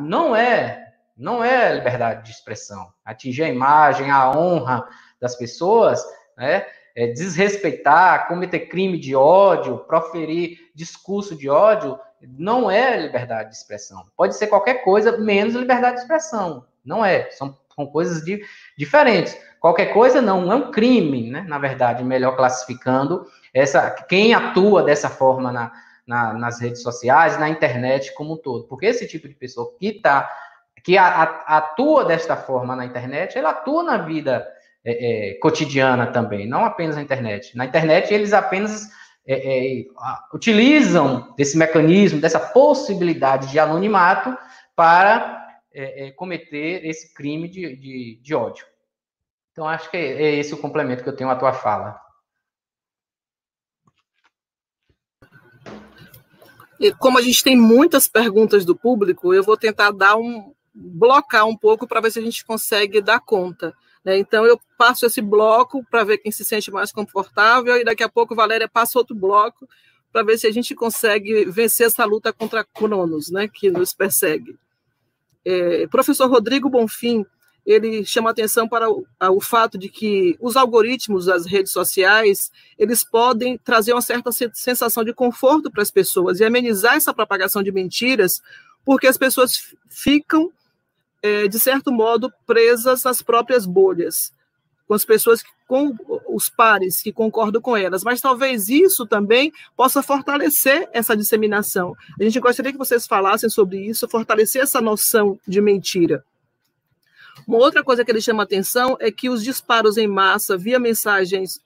não é não é liberdade de expressão. Atingir a imagem, a honra das pessoas, né? É, desrespeitar, cometer crime de ódio, proferir discurso de ódio, não é liberdade de expressão. Pode ser qualquer coisa menos liberdade de expressão. Não é. São, são coisas de, diferentes. Qualquer coisa não é um crime, né? Na verdade, melhor classificando essa quem atua dessa forma na, na, nas redes sociais, na internet como um todo. Porque esse tipo de pessoa que tá, que a, a, atua desta forma na internet, ela atua na vida é, é, cotidiana também, não apenas na internet. Na internet, eles apenas é, é, utilizam desse mecanismo, dessa possibilidade de anonimato para é, é, cometer esse crime de, de, de, ódio. Então, acho que é, esse o complemento que eu tenho à tua fala. Como a gente tem muitas perguntas do público, eu vou tentar dar um blocar um pouco para ver se a gente consegue dar conta. Né? Então, eu passo esse bloco para ver quem se sente mais confortável, e daqui a pouco Valéria passa outro bloco para ver se a gente consegue vencer essa luta contra Cronos, né, que nos persegue. É, professor Rodrigo Bonfim, ele chama atenção para o, o, fato de que os algoritmos das redes sociais, eles podem trazer uma certa sensação de conforto para as pessoas e amenizar essa propagação de mentiras, porque as pessoas ficam é, de certo modo, presas às próprias bolhas, com as pessoas, que, com os pares que concordam com elas. Mas talvez isso também possa fortalecer essa disseminação. A gente gostaria que vocês falassem sobre isso, fortalecer essa noção de mentira. Uma outra coisa que ele chama atenção é que os disparos em massa via mensagens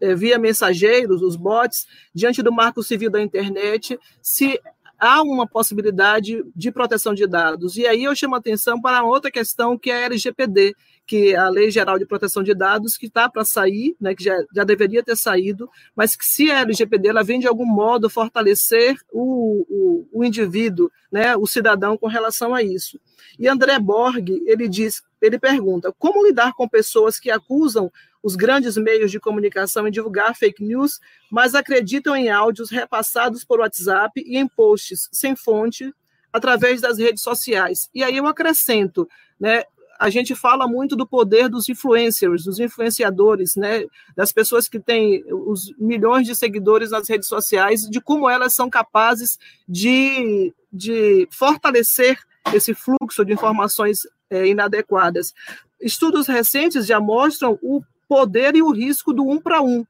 é, via mensageiros, os bots, diante do marco civil da internet, se há uma possibilidade de proteção de dados. E aí eu chamo a atenção para outra questão que é a LGPD, que é a Lei Geral de Proteção de Dados, que está para sair, né, que já, já deveria ter saído, mas que se a LGPD ela vem de algum modo fortalecer o, o, o indivíduo, né, o cidadão com relação a isso. E André Borg, ele diz, ele pergunta, como lidar com pessoas que acusam os grandes meios de comunicação em divulgar fake news, mas acreditam em áudios repassados por WhatsApp e em posts sem fonte através das redes sociais. E aí eu acrescento, né, a gente fala muito do poder dos influencers, dos influenciadores, né, das pessoas que têm os milhões de seguidores nas redes sociais, de como elas são capazes de, de fortalecer esse fluxo de informações é, inadequadas. Estudos recentes já mostram o poder e o risco do um para um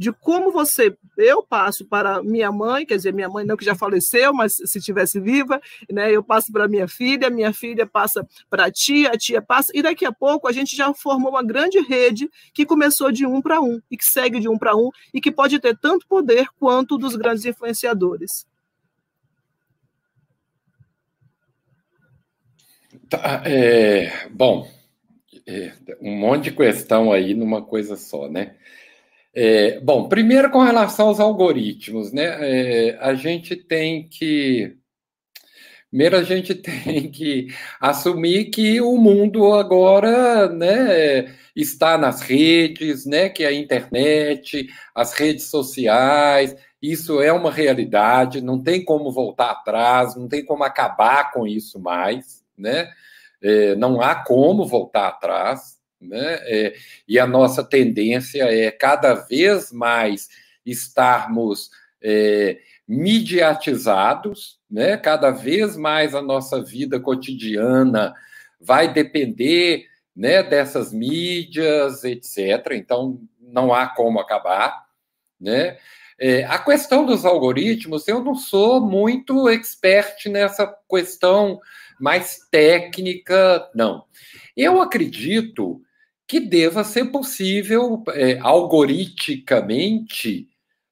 de como você, eu passo para minha mãe, quer dizer, minha mãe não que já faleceu, mas se estivesse viva, né, eu passo para minha filha, minha filha passa para a tia, a tia passa, e daqui a pouco a gente já formou uma grande rede que começou de um para um, e que segue de um para um, e que pode ter tanto poder quanto dos grandes influenciadores. Tá, é, bom, um monte de questão aí numa coisa só, né? É, bom, primeiro com relação aos algoritmos, né? É, a gente tem que. Primeiro, a gente (laughs) tem que assumir que o mundo agora né, está nas redes, né, que é a internet, as redes sociais, isso é uma realidade, não tem como voltar atrás, não tem como acabar com isso mais, né? É, não há como voltar atrás né? É, e a nossa tendência é cada vez mais estarmos é, mediatizados, né? cada vez mais a nossa vida cotidiana vai depender né, dessas mídias, etc. Então, não há como acabar. Né? É, a questão dos algoritmos, eu não sou muito expert nessa questão mais técnica, não. Eu acredito que deva ser possível, é,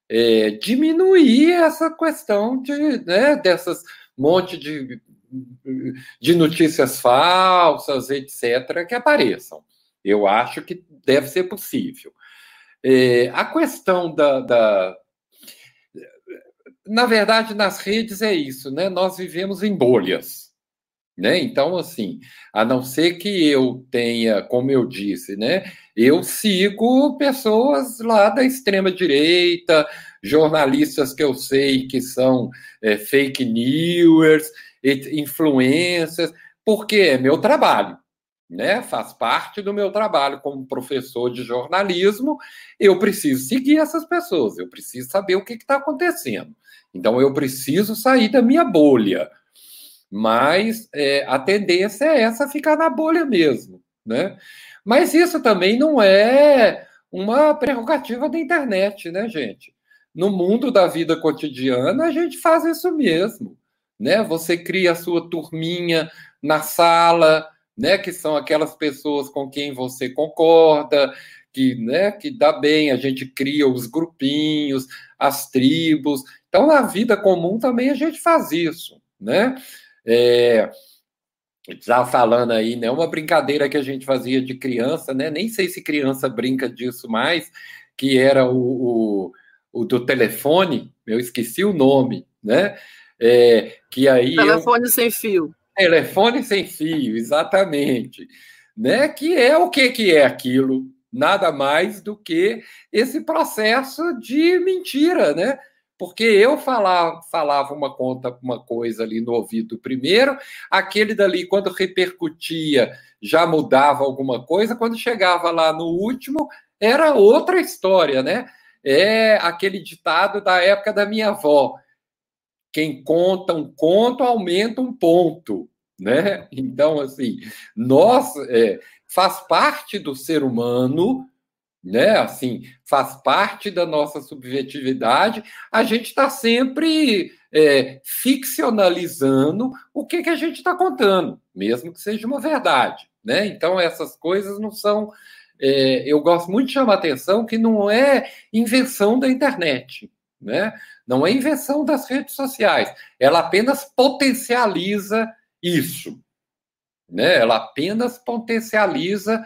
é, diminuir essa questão de, né, dessas monte de, de notícias falsas, etc., que apareçam. Eu acho que deve ser possível. É, a questão da, da. Na verdade, nas redes é isso, né? Nós vivemos em bolhas. Né? Então, assim, a não ser que eu tenha, como eu disse, né, eu sigo pessoas lá da extrema direita, jornalistas que eu sei que são é, fake news, influências, porque é meu trabalho, né? Faz parte do meu trabalho como professor de jornalismo. Eu preciso seguir essas pessoas, eu preciso saber o que está acontecendo. Então, eu preciso sair da minha bolha mas é, a tendência é essa ficar na bolha mesmo, né? Mas isso também não é uma prerrogativa da internet, né, gente? No mundo da vida cotidiana, a gente faz isso mesmo, né? Você cria a sua turminha na sala, né, que são aquelas pessoas com quem você concorda, que, né, que dá bem, a gente cria os grupinhos, as tribos. Então, na vida comum também a gente faz isso, né? É, estava falando aí, né? Uma brincadeira que a gente fazia de criança, né? Nem sei se criança brinca disso mais, que era o, o, o do telefone, eu esqueci o nome, né? É, que aí telefone eu... sem fio. Telefone sem fio, exatamente. Né? Que é o que, que é aquilo? Nada mais do que esse processo de mentira, né? Porque eu falava, falava uma conta, uma coisa ali no ouvido primeiro, aquele dali, quando repercutia, já mudava alguma coisa, quando chegava lá no último, era outra história, né? É aquele ditado da época da minha avó: quem conta um conto aumenta um ponto, né? Então, assim, nós é, faz parte do ser humano né? Assim, faz parte da nossa subjetividade. A gente está sempre é, ficcionalizando o que, que a gente está contando, mesmo que seja uma verdade, né? Então essas coisas não são. É, eu gosto muito de chamar atenção que não é invenção da internet, né? Não é invenção das redes sociais. Ela apenas potencializa isso, né? Ela apenas potencializa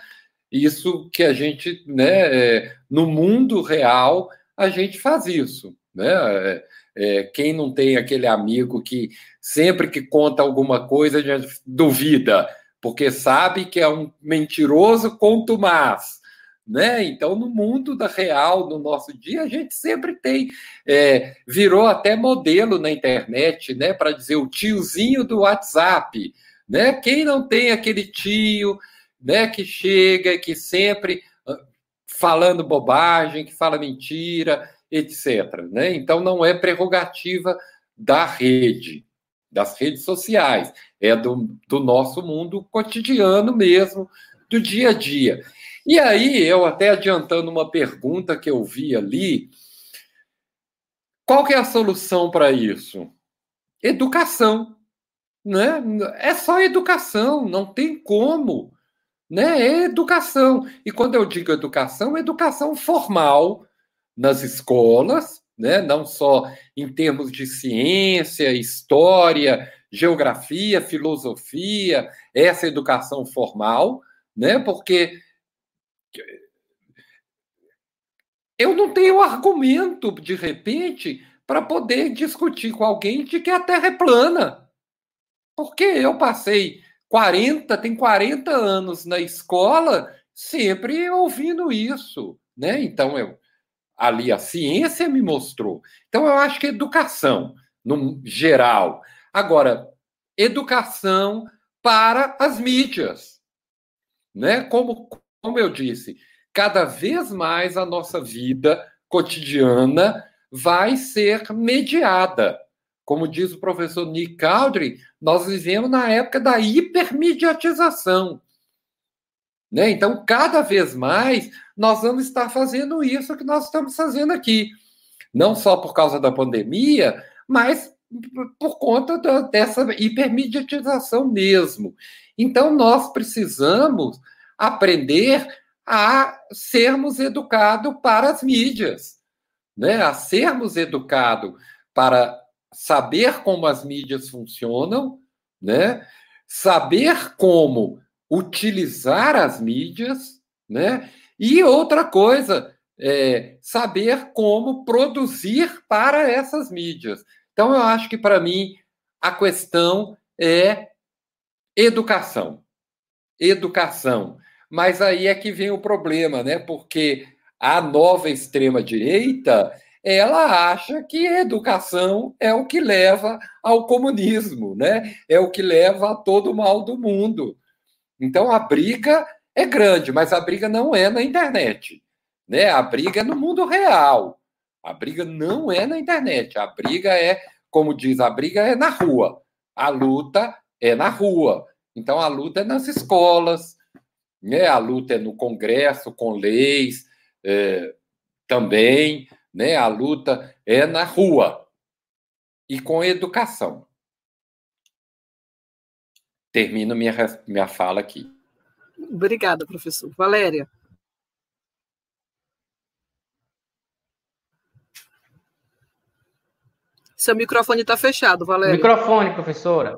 isso que a gente, né, é, no mundo real, a gente faz isso, né? É, é, quem não tem aquele amigo que sempre que conta alguma coisa já duvida, porque sabe que é um mentiroso contumaz, né? Então, no mundo da real, no nosso dia, a gente sempre tem, é, virou até modelo na internet, né? Para dizer o tiozinho do WhatsApp, né? Quem não tem aquele tio né, que chega, que sempre ah, falando bobagem, que fala mentira, etc. Né? Então, não é prerrogativa da rede, das redes sociais, é do, do nosso mundo cotidiano mesmo, do dia a dia. E aí, eu até adiantando uma pergunta que eu vi ali, qual que é a solução para isso? Educação, né? É só educação, não tem como, né? É educação. E quando eu digo educação, é educação formal nas escolas, né? Não só em termos de ciência, história, geografia, filosofia, essa educação formal, né? Porque eu não tenho argumento, de repente, para poder discutir com alguém de que a Terra é plana. Porque eu passei 40, tem 40 anos na escola sempre ouvindo isso, né? Então eu ali a ciência me mostrou. Então eu acho que educação no geral. Agora, educação para as mídias, né? Como como eu disse, cada vez mais a nossa vida cotidiana vai ser mediada. Como diz o professor Nick Caldry, nós vivemos na época da hipermediatização. Né? Então, cada vez mais, nós vamos estar fazendo isso que nós estamos fazendo aqui. Não só por causa da pandemia, mas por conta da, dessa hipermediatização mesmo. Então, nós precisamos aprender a sermos educados para as mídias, né? a sermos educados para saber como as mídias funcionam, né? saber como utilizar as mídias, né? e outra coisa, é, saber como produzir para essas mídias. Então, eu acho que, para mim, a questão é educação. Educação. Mas aí é que vem o problema, né? Porque a nova extrema-direita ela acha que educação é o que leva ao comunismo, né? É o que leva a todo o mal do mundo. Então a briga é grande, mas a briga não é na internet, né? A briga é no mundo real. A briga não é na internet. A briga é, como diz, a briga é na rua. A luta é na rua. Então a luta é nas escolas, né? A luta é no Congresso, com leis é, também, né? A luta é na rua e com educação. Termino minha, minha fala aqui. Obrigada, professor. Valéria. Seu microfone está fechado, Valéria. Microfone, professora.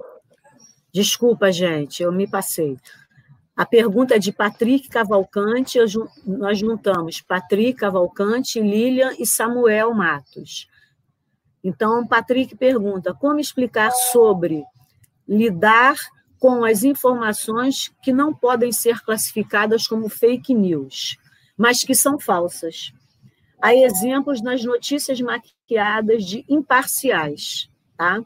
Desculpa, gente, eu me passei. A pergunta é de Patrick Cavalcante, nós juntamos Patrick Cavalcante, Lilian e Samuel Matos. Então, Patrick pergunta: como explicar sobre lidar com as informações que não podem ser classificadas como fake news, mas que são falsas? Há exemplos nas notícias maquiadas de imparciais, tá?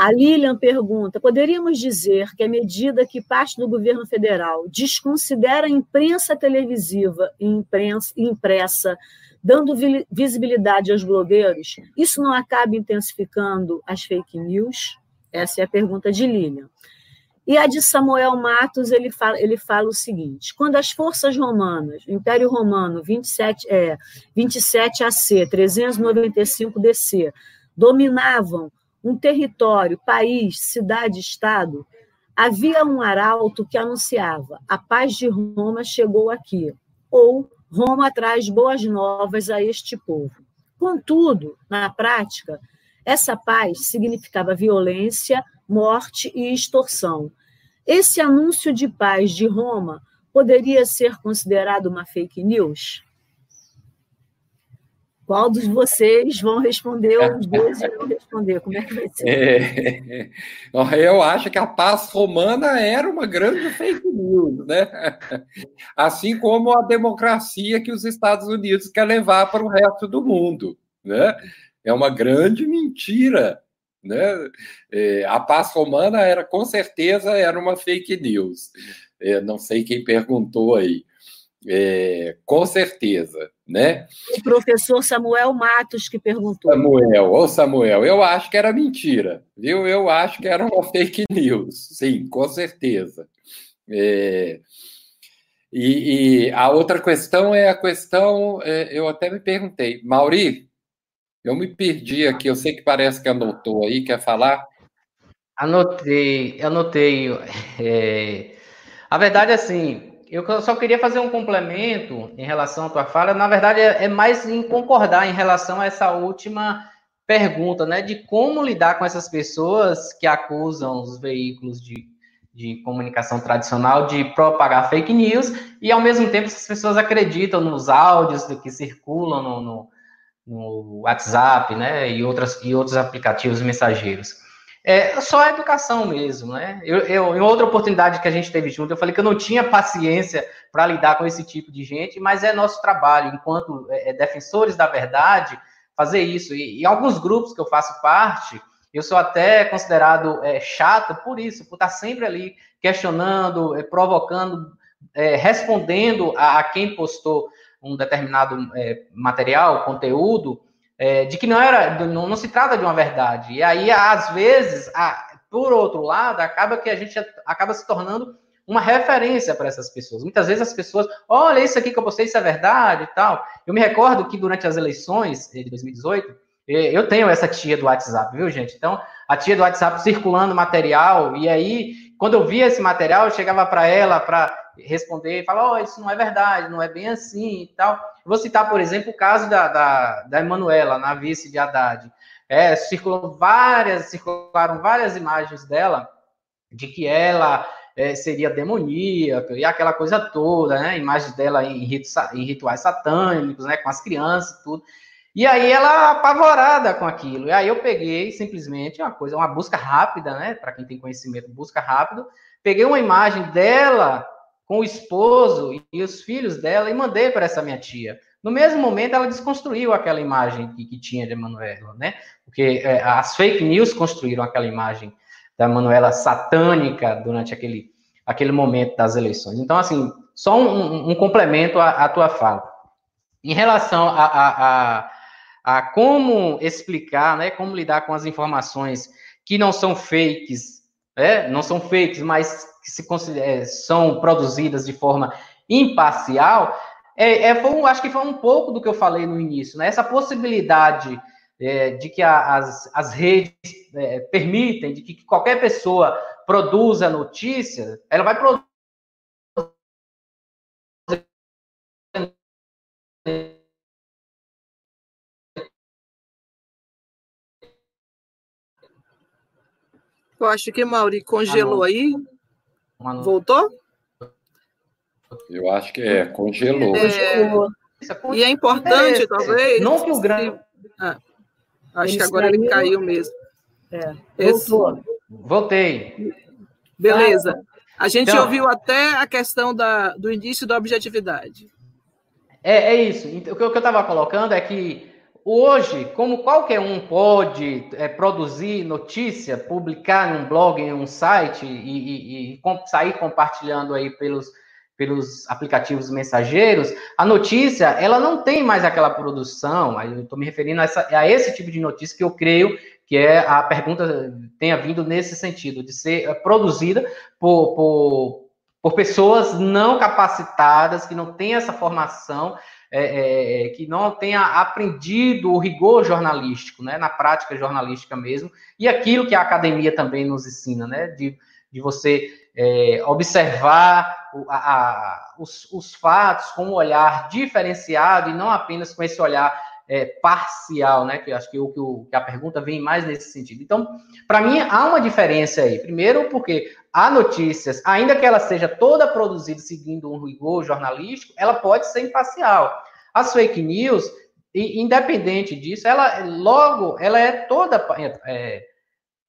A Lilian pergunta: poderíamos dizer que, à medida que parte do governo federal desconsidera a imprensa televisiva e imprensa, impressa, dando visibilidade aos blogueiros, isso não acaba intensificando as fake news? Essa é a pergunta de Lilian. E a de Samuel Matos, ele fala, ele fala o seguinte: quando as forças romanas, Império Romano 27, é, 27 AC, 395 DC, dominavam um território, país, cidade, estado, havia um arauto que anunciava: a paz de Roma chegou aqui, ou Roma traz boas novas a este povo. Contudo, na prática, essa paz significava violência, morte e extorsão. Esse anúncio de paz de Roma poderia ser considerado uma fake news? Qual dos vocês vão responder, os dois vão responder? Como é que vai ser? É, eu acho que a paz romana era uma grande fake news, né? Assim como a democracia que os Estados Unidos quer levar para o resto do mundo, né? É uma grande mentira, Né? É, a paz romana era, com certeza, era uma fake news. É, não sei quem perguntou aí. É, com certeza, né? O professor Samuel Matos que perguntou. Samuel, ô Samuel, eu acho que era mentira, viu? Eu acho que era uma fake news, sim, com certeza. É, e, e, a outra questão é a questão, é, eu até me perguntei, Mauri, eu me perdi aqui, eu sei que parece que anotou aí, quer falar? Anotei, anotei. É, a verdade é assim, eu só queria fazer um complemento em relação à tua fala. Na verdade, é, é mais em concordar em relação a essa última pergunta, né? De como lidar com essas pessoas que acusam os veículos de, de comunicação tradicional de propagar fake news e, ao mesmo tempo, essas pessoas acreditam nos áudios que circulam no, no, no WhatsApp, né? E, outras, e outros aplicativos mensageiros. É só a educação mesmo, né? Eu, eu, em outra oportunidade que a gente teve junto, eu falei que eu não tinha paciência para lidar com esse tipo de gente, mas é nosso trabalho, enquanto é, é, defensores da verdade, fazer isso. E, e alguns grupos que eu faço parte, eu sou até considerado é, chato por isso, por estar sempre ali questionando, é, provocando, é, respondendo a, a, quem postou um determinado é, material, conteúdo, é, de que não era, não, não, se trata de uma verdade. E aí, às vezes, a, por outro lado, acaba que a gente acaba se tornando uma referência para essas pessoas. Muitas vezes as pessoas, olha, isso aqui que eu postei, isso é verdade e tal. Eu me recordo que durante as eleições de 2018, eu tenho essa tia do WhatsApp, viu, gente? Então, a tia do WhatsApp circulando material, e aí, quando eu via esse material, eu chegava para ela para responder e falar, oh, isso não é verdade, não é bem assim e tal. vou citar, por exemplo, o caso da, da, da Emanuela, na vice de Haddad. É, circulam várias, circularam várias imagens dela de que ela é, seria demoníaca e aquela coisa toda, né? Imagens dela em, ritos, em rituais satânicos, né? Com as crianças tudo. E aí ela apavorada com aquilo. E aí eu peguei simplesmente uma coisa, uma busca rápida, né? Para quem tem conhecimento, busca rápido. Peguei uma imagem dela com o esposo e os filhos dela e mandei para essa minha tia. No mesmo momento, ela desconstruiu aquela imagem que, que tinha de Emanuela, né? Porque é, as fake news construíram aquela imagem da Emanuela satânica durante aquele, aquele momento das eleições. Então, assim, só um, um complemento à, à, tua fala. Em relação a, a, a, a como explicar, né, como lidar com as informações que não são fakes, né, não são fakes, mas que se considera, são produzidas de forma imparcial, é, é foi um, acho que foi um pouco do que eu falei no início, né? Essa possibilidade é, de que a, as, as redes é, permitem, de que qualquer pessoa produza notícia, ela vai produzir Eu acho que Mauri congelou aí. Voltou? Eu acho que é, congelou. É, e é importante, é, talvez. Não que o grande. Ah, acho ele que agora saiu... ele caiu mesmo. É, voltou. Voltei. Beleza. A gente então, ouviu até a questão da, do início da objetividade. É, é isso. Então, o que eu estava colocando é que Hoje, como qualquer um pode é, produzir notícia, publicar em um blog, em um site e, e, e sair compartilhando aí pelos, pelos aplicativos mensageiros, a notícia ela não tem mais aquela produção. Eu estou me referindo a, essa, a esse tipo de notícia que eu creio que é a pergunta tenha vindo nesse sentido de ser é, produzida por, por, por pessoas não capacitadas que não têm essa formação é, é, é, que não tenha aprendido o rigor jornalístico, né, na prática jornalística mesmo, e aquilo que a academia também nos ensina, né, de, de você é, observar a, a, os, os, fatos com um olhar diferenciado e não apenas com esse olhar é, parcial, né? Que eu acho que, o, que, o, que a pergunta vem mais nesse sentido. Então, para mim, há uma diferença aí. Primeiro, porque há notícias, ainda que ela seja toda produzida seguindo um rigor jornalístico, ela pode ser imparcial. As fake news, independente disso, ela logo ela é toda é, é,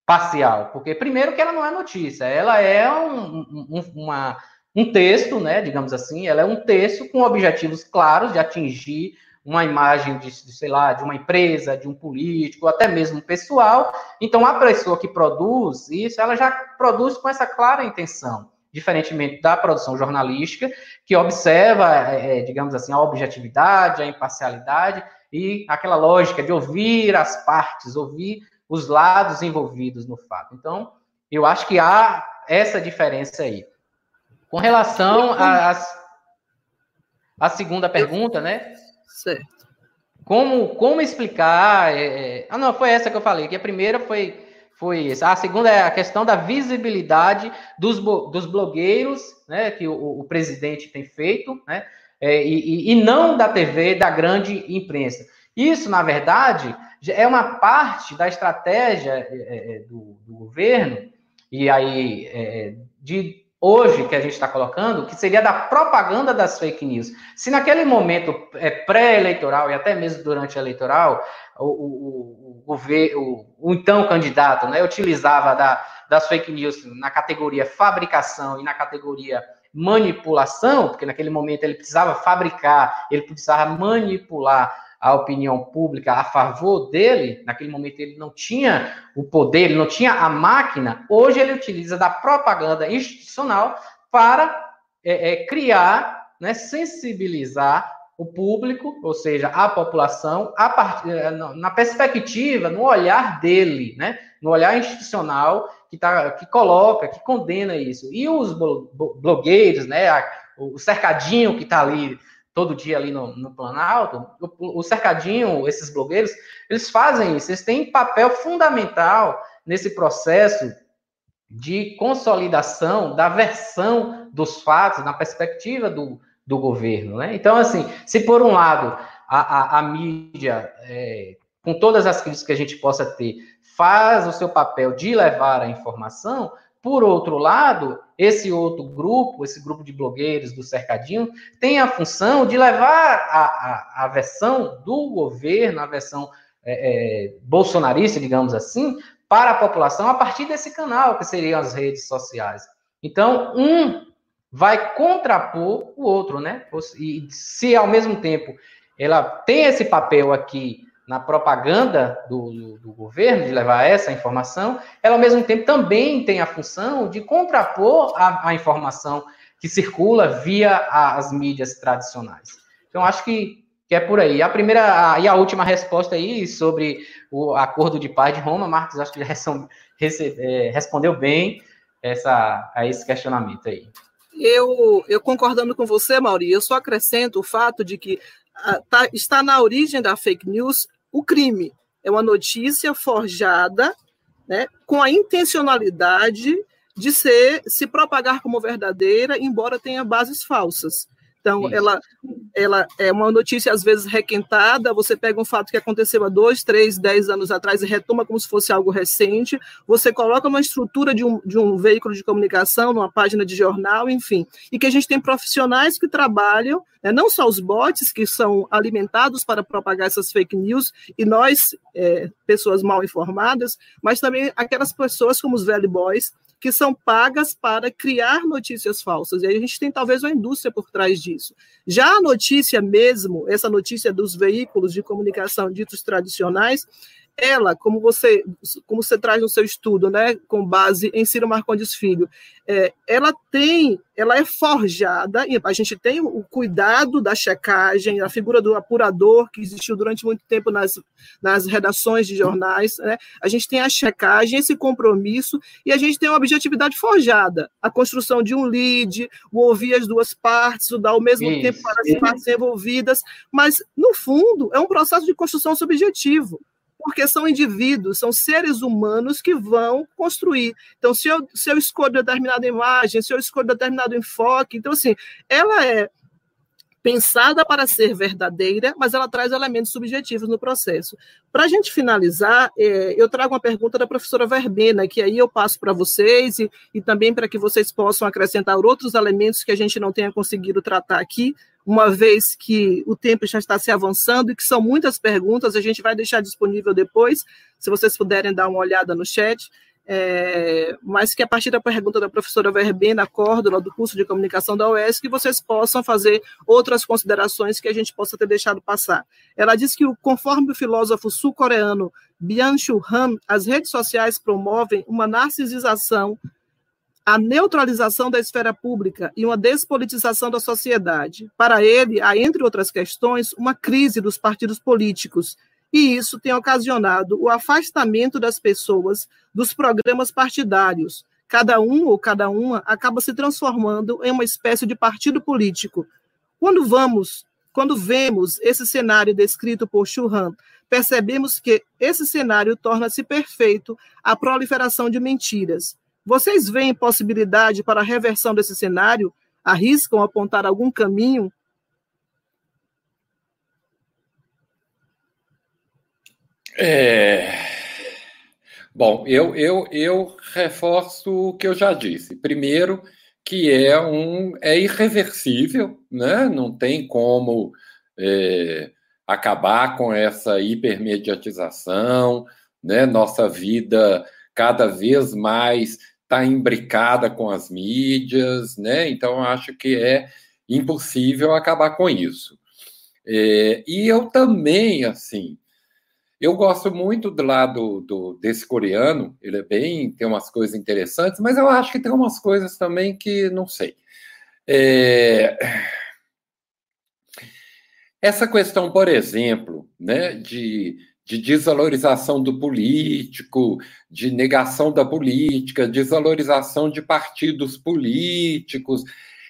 parcial, porque primeiro que ela não é notícia, ela é um, um, uma, um texto, né, digamos assim, ela é um texto com objetivos claros de atingir uma imagem de, sei lá, de uma empresa, de um político, até mesmo pessoal. Então, a pessoa que produz isso, ela já produz com essa clara intenção, diferentemente da produção jornalística, que observa, é, é digamos assim, a objetividade, a imparcialidade e aquela lógica de ouvir as partes, ouvir os lados envolvidos no fato. Então, eu acho que há essa diferença aí. Com relação à a, segunda pergunta, né? Certo. Como, como explicar. É, é... Ah, não, foi essa que eu falei, que a primeira foi, foi essa. A segunda é a questão da visibilidade dos, dos blogueiros, né? Que o, o presidente tem feito, né? É, e, e não da TV, da grande imprensa. Isso, na verdade, é uma parte da estratégia é, é, do, do governo, e aí é, de hoje que a gente está colocando, que seria da propaganda das fake news. Se naquele momento é, pré-eleitoral e até mesmo durante a eleitoral, o, o, o, o, o então candidato né, utilizava da, das fake news na categoria fabricação e na categoria manipulação, porque naquele momento ele precisava fabricar, ele precisava manipular a opinião pública a favor dele, naquele momento ele não tinha o poder, ele não tinha a máquina, hoje ele utiliza da propaganda institucional para é, é, criar, né, sensibilizar o público, ou seja, a população, a part... É, na perspectiva, no olhar dele, né, no olhar institucional que, tá, que coloca, que condena isso. E os blogueiros, né, o cercadinho que está ali todo dia ali no, no Planalto, o, o, cercadinho, esses blogueiros, eles fazem isso, eles têm papel fundamental nesse processo de consolidação da versão dos fatos na perspectiva do, do governo. Né? Então, assim, se por um lado a, a, a mídia, é, com todas as críticas que a gente possa ter, faz o seu papel de levar a informação, por outro lado, esse outro grupo, esse grupo de blogueiros do cercadinho, tem a função de levar a, a, a versão do governo, a versão é, é, bolsonarista, digamos assim, para a população a partir desse canal, que seriam as redes sociais. Então, um vai contrapor o outro, né? E se ao mesmo tempo ela tem esse papel aqui na propaganda do, do, do, governo, de levar essa informação, ela ao mesmo tempo também tem a função de contrapor a, a informação que circula via as mídias tradicionais. Então, acho que, que é por aí. A primeira a, e a última resposta aí sobre o acordo de paz de Roma, Marcos, acho que já é, respondeu bem essa, a esse questionamento aí. Eu, eu concordando com você, Mauri, eu só acrescento o fato de que ah, tá, está na origem da fake news o crime é uma notícia forjada né, com a intencionalidade de ser, se propagar como verdadeira, embora tenha bases falsas. Então, ela, ela é uma notícia, às vezes, requentada. Você pega um fato que aconteceu há dois, três, dez anos atrás e retoma como se fosse algo recente. Você coloca uma estrutura de um, de um veículo de comunicação, numa página de jornal, enfim. E que a gente tem profissionais que trabalham, né, não só os bots, que são alimentados para propagar essas fake news, e nós, é, pessoas mal informadas, mas também aquelas pessoas como os velho boys, que são pagas para criar notícias falsas. E aí a gente tem talvez uma indústria por trás disso. Já a notícia mesmo, essa notícia dos veículos de comunicação ditos tradicionais, ela, como você, como você traz no seu estudo, né, com base em Ciro Marcondes Filho, é, ela tem, ela é forjada, e a gente tem o cuidado da checagem, a figura do apurador, que existiu durante muito tempo nas, nas redações de jornais, né, a gente tem a checagem, esse compromisso, e a gente tem uma objetividade forjada, a construção de um lead, o ouvir as duas partes, o dar ao mesmo isso, tempo para as partes envolvidas, mas, no fundo, é um processo de construção subjetivo porque são indivíduos, são seres humanos que vão construir. Então, se eu, se eu escolho determinada imagem, se eu escolho determinado enfoque, então, assim, ela é pensada para ser verdadeira, mas ela traz elementos subjetivos no processo. Para a gente finalizar, é, eu trago uma pergunta da professora Verbena, que aí eu passo para vocês e, e também para que vocês possam acrescentar outros elementos que a gente não tenha conseguido tratar aqui, uma vez que o tempo já está se avançando e que são muitas perguntas, a gente vai deixar disponível depois, se vocês puderem dar uma olhada no chat. É, mas que a partir da pergunta da professora Verbena, Córdoba, do curso de comunicação da UES, que vocês possam fazer outras considerações que a gente possa ter deixado passar. Ela diz que, conforme o filósofo sul-coreano Byung-Chul Han, as redes sociais promovem uma narcisização, a neutralização da esfera pública e uma despolitização da sociedade. Para ele, há, entre outras questões, uma crise dos partidos políticos, e isso tem ocasionado o afastamento das pessoas dos programas partidários. Cada um ou cada uma acaba se transformando em uma espécie de partido político. Quando vamos, quando vemos esse cenário descrito por Churran, percebemos que esse cenário torna-se perfeito à proliferação de mentiras. Vocês veem possibilidade para a reversão desse cenário? Arriscam apontar algum caminho É... Bom, eu, eu, eu reforço o que eu já disse. Primeiro, que é um é irreversível, né? não tem como é, acabar com essa hipermediatização, né? nossa vida cada vez mais está imbricada com as mídias, né? então acho que é impossível acabar com isso. É, e eu também, assim, eu gosto muito do lado do, desse coreano, ele é bem, tem umas coisas interessantes, mas eu acho que tem umas coisas também que não sei. É... Essa questão, por exemplo, né, de, de desvalorização do político, de negação da política, desvalorização de partidos políticos,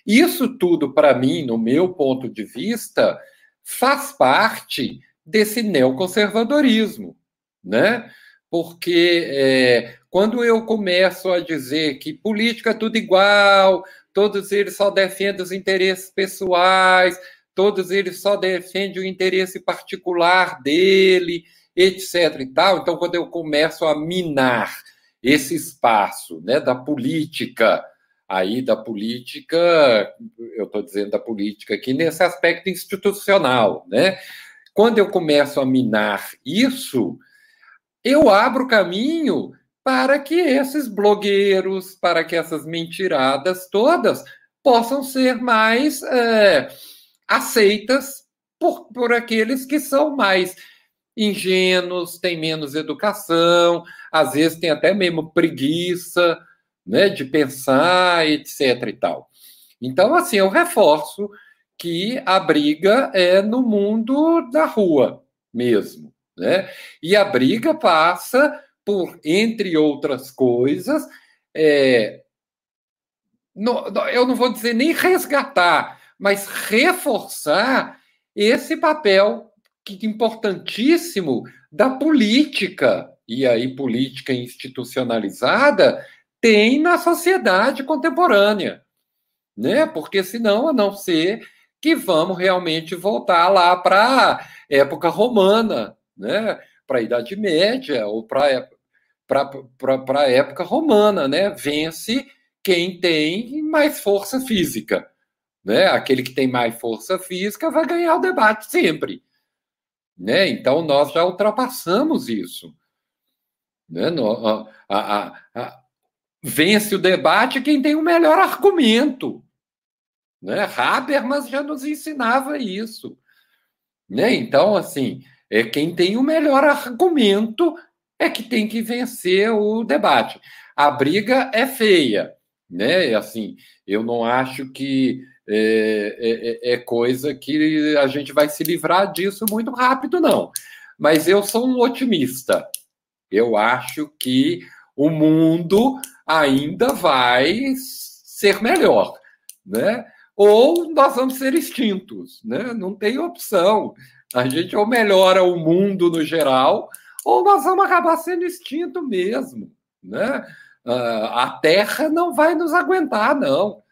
isso tudo, para mim, no meu ponto de vista, faz parte desse neoconservadorismo, né? Porque é, quando eu começo a dizer que política é tudo igual, todos eles só defendem os interesses pessoais, todos eles só defendem o interesse particular dele, etc. e tal. Então, quando eu começo a minar esse espaço né, da política, aí da política, eu estou dizendo da política aqui nesse aspecto institucional, né? Quando eu começo a minar isso, eu abro caminho para que esses blogueiros, para que essas mentiradas todas possam ser mais é, aceitas por, por aqueles que são mais ingênuos, têm menos educação, às vezes tem até mesmo preguiça né, de pensar, etc. e tal. Então, assim, eu reforço que a briga é no mundo da rua mesmo, né? E a briga passa por, entre outras coisas, é, no, eu não vou dizer nem resgatar, mas reforçar esse papel que, importantíssimo da política, e aí política institucionalizada, tem na sociedade contemporânea. Né? Porque senão, a não ser que vamos realmente voltar lá para a época romana, né? para a Idade Média ou para a época romana, né? Vence quem tem mais força física. Né? Aquele que tem mais força física vai ganhar o debate sempre. Né? Então, nós já ultrapassamos isso. Né? No, a, a, a, vence o debate quem tem o melhor argumento. Né? Habermas já nos ensinava isso. Né? Então, assim, é quem tem o melhor argumento é que tem que vencer o debate. A briga é feia, né? Assim, eu não acho que é, é, é, é coisa que a gente vai se livrar disso muito rápido, não. Mas eu sou um otimista. Eu acho que o mundo ainda vai ser melhor, né? Ou nós vamos ser extintos, né? Não tem opção. A gente ou melhora o mundo no geral, ou nós vamos acabar sendo extinto mesmo, né? Ah, a Terra não vai nos aguentar, não.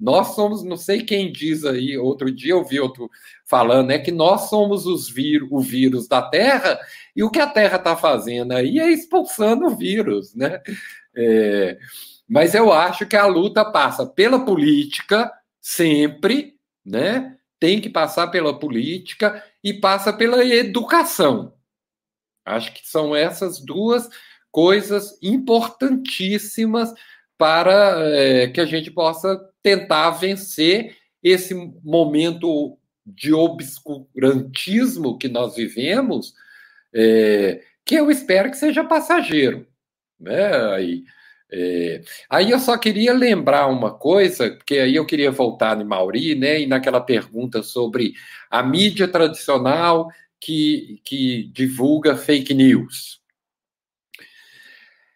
Nós somos, não sei quem diz aí, outro dia eu vi outro falando, é que nós somos os o vírus da Terra, e o que a Terra está fazendo aí é expulsando o vírus, né? É, mas eu acho que a luta passa pela política, sempre, né? Tem que passar pela política e passa pela educação. Acho que são essas duas coisas importantíssimas para é, que a gente possa tentar vencer esse momento de obscurantismo que nós vivemos, é, que eu espero que seja passageiro. Né? Aí, é, aí eu só queria lembrar uma coisa, porque aí eu queria voltar no Mauri, né, e naquela pergunta sobre a mídia tradicional que, que divulga fake news.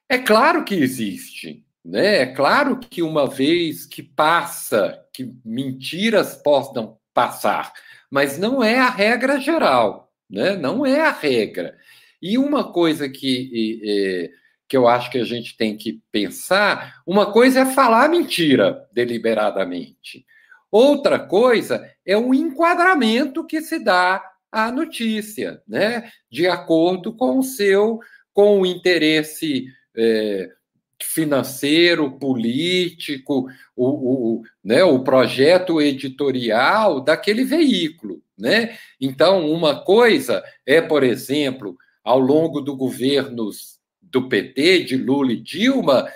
É claro que existe, né? É claro que uma vez que passa, que mentiras possam passar, mas não é a regra geral, né? Não é a regra. E uma coisa que é, que eu acho que a gente tem que pensar, uma coisa é falar mentira deliberadamente. Outra coisa é o enquadramento que se dá à notícia, né? De acordo com o seu, com o interesse é, financeiro, político, o, o, né, o projeto editorial daquele veículo. Né? Então, uma coisa é, por exemplo, ao longo do governos do PT, de Lula e Dilma,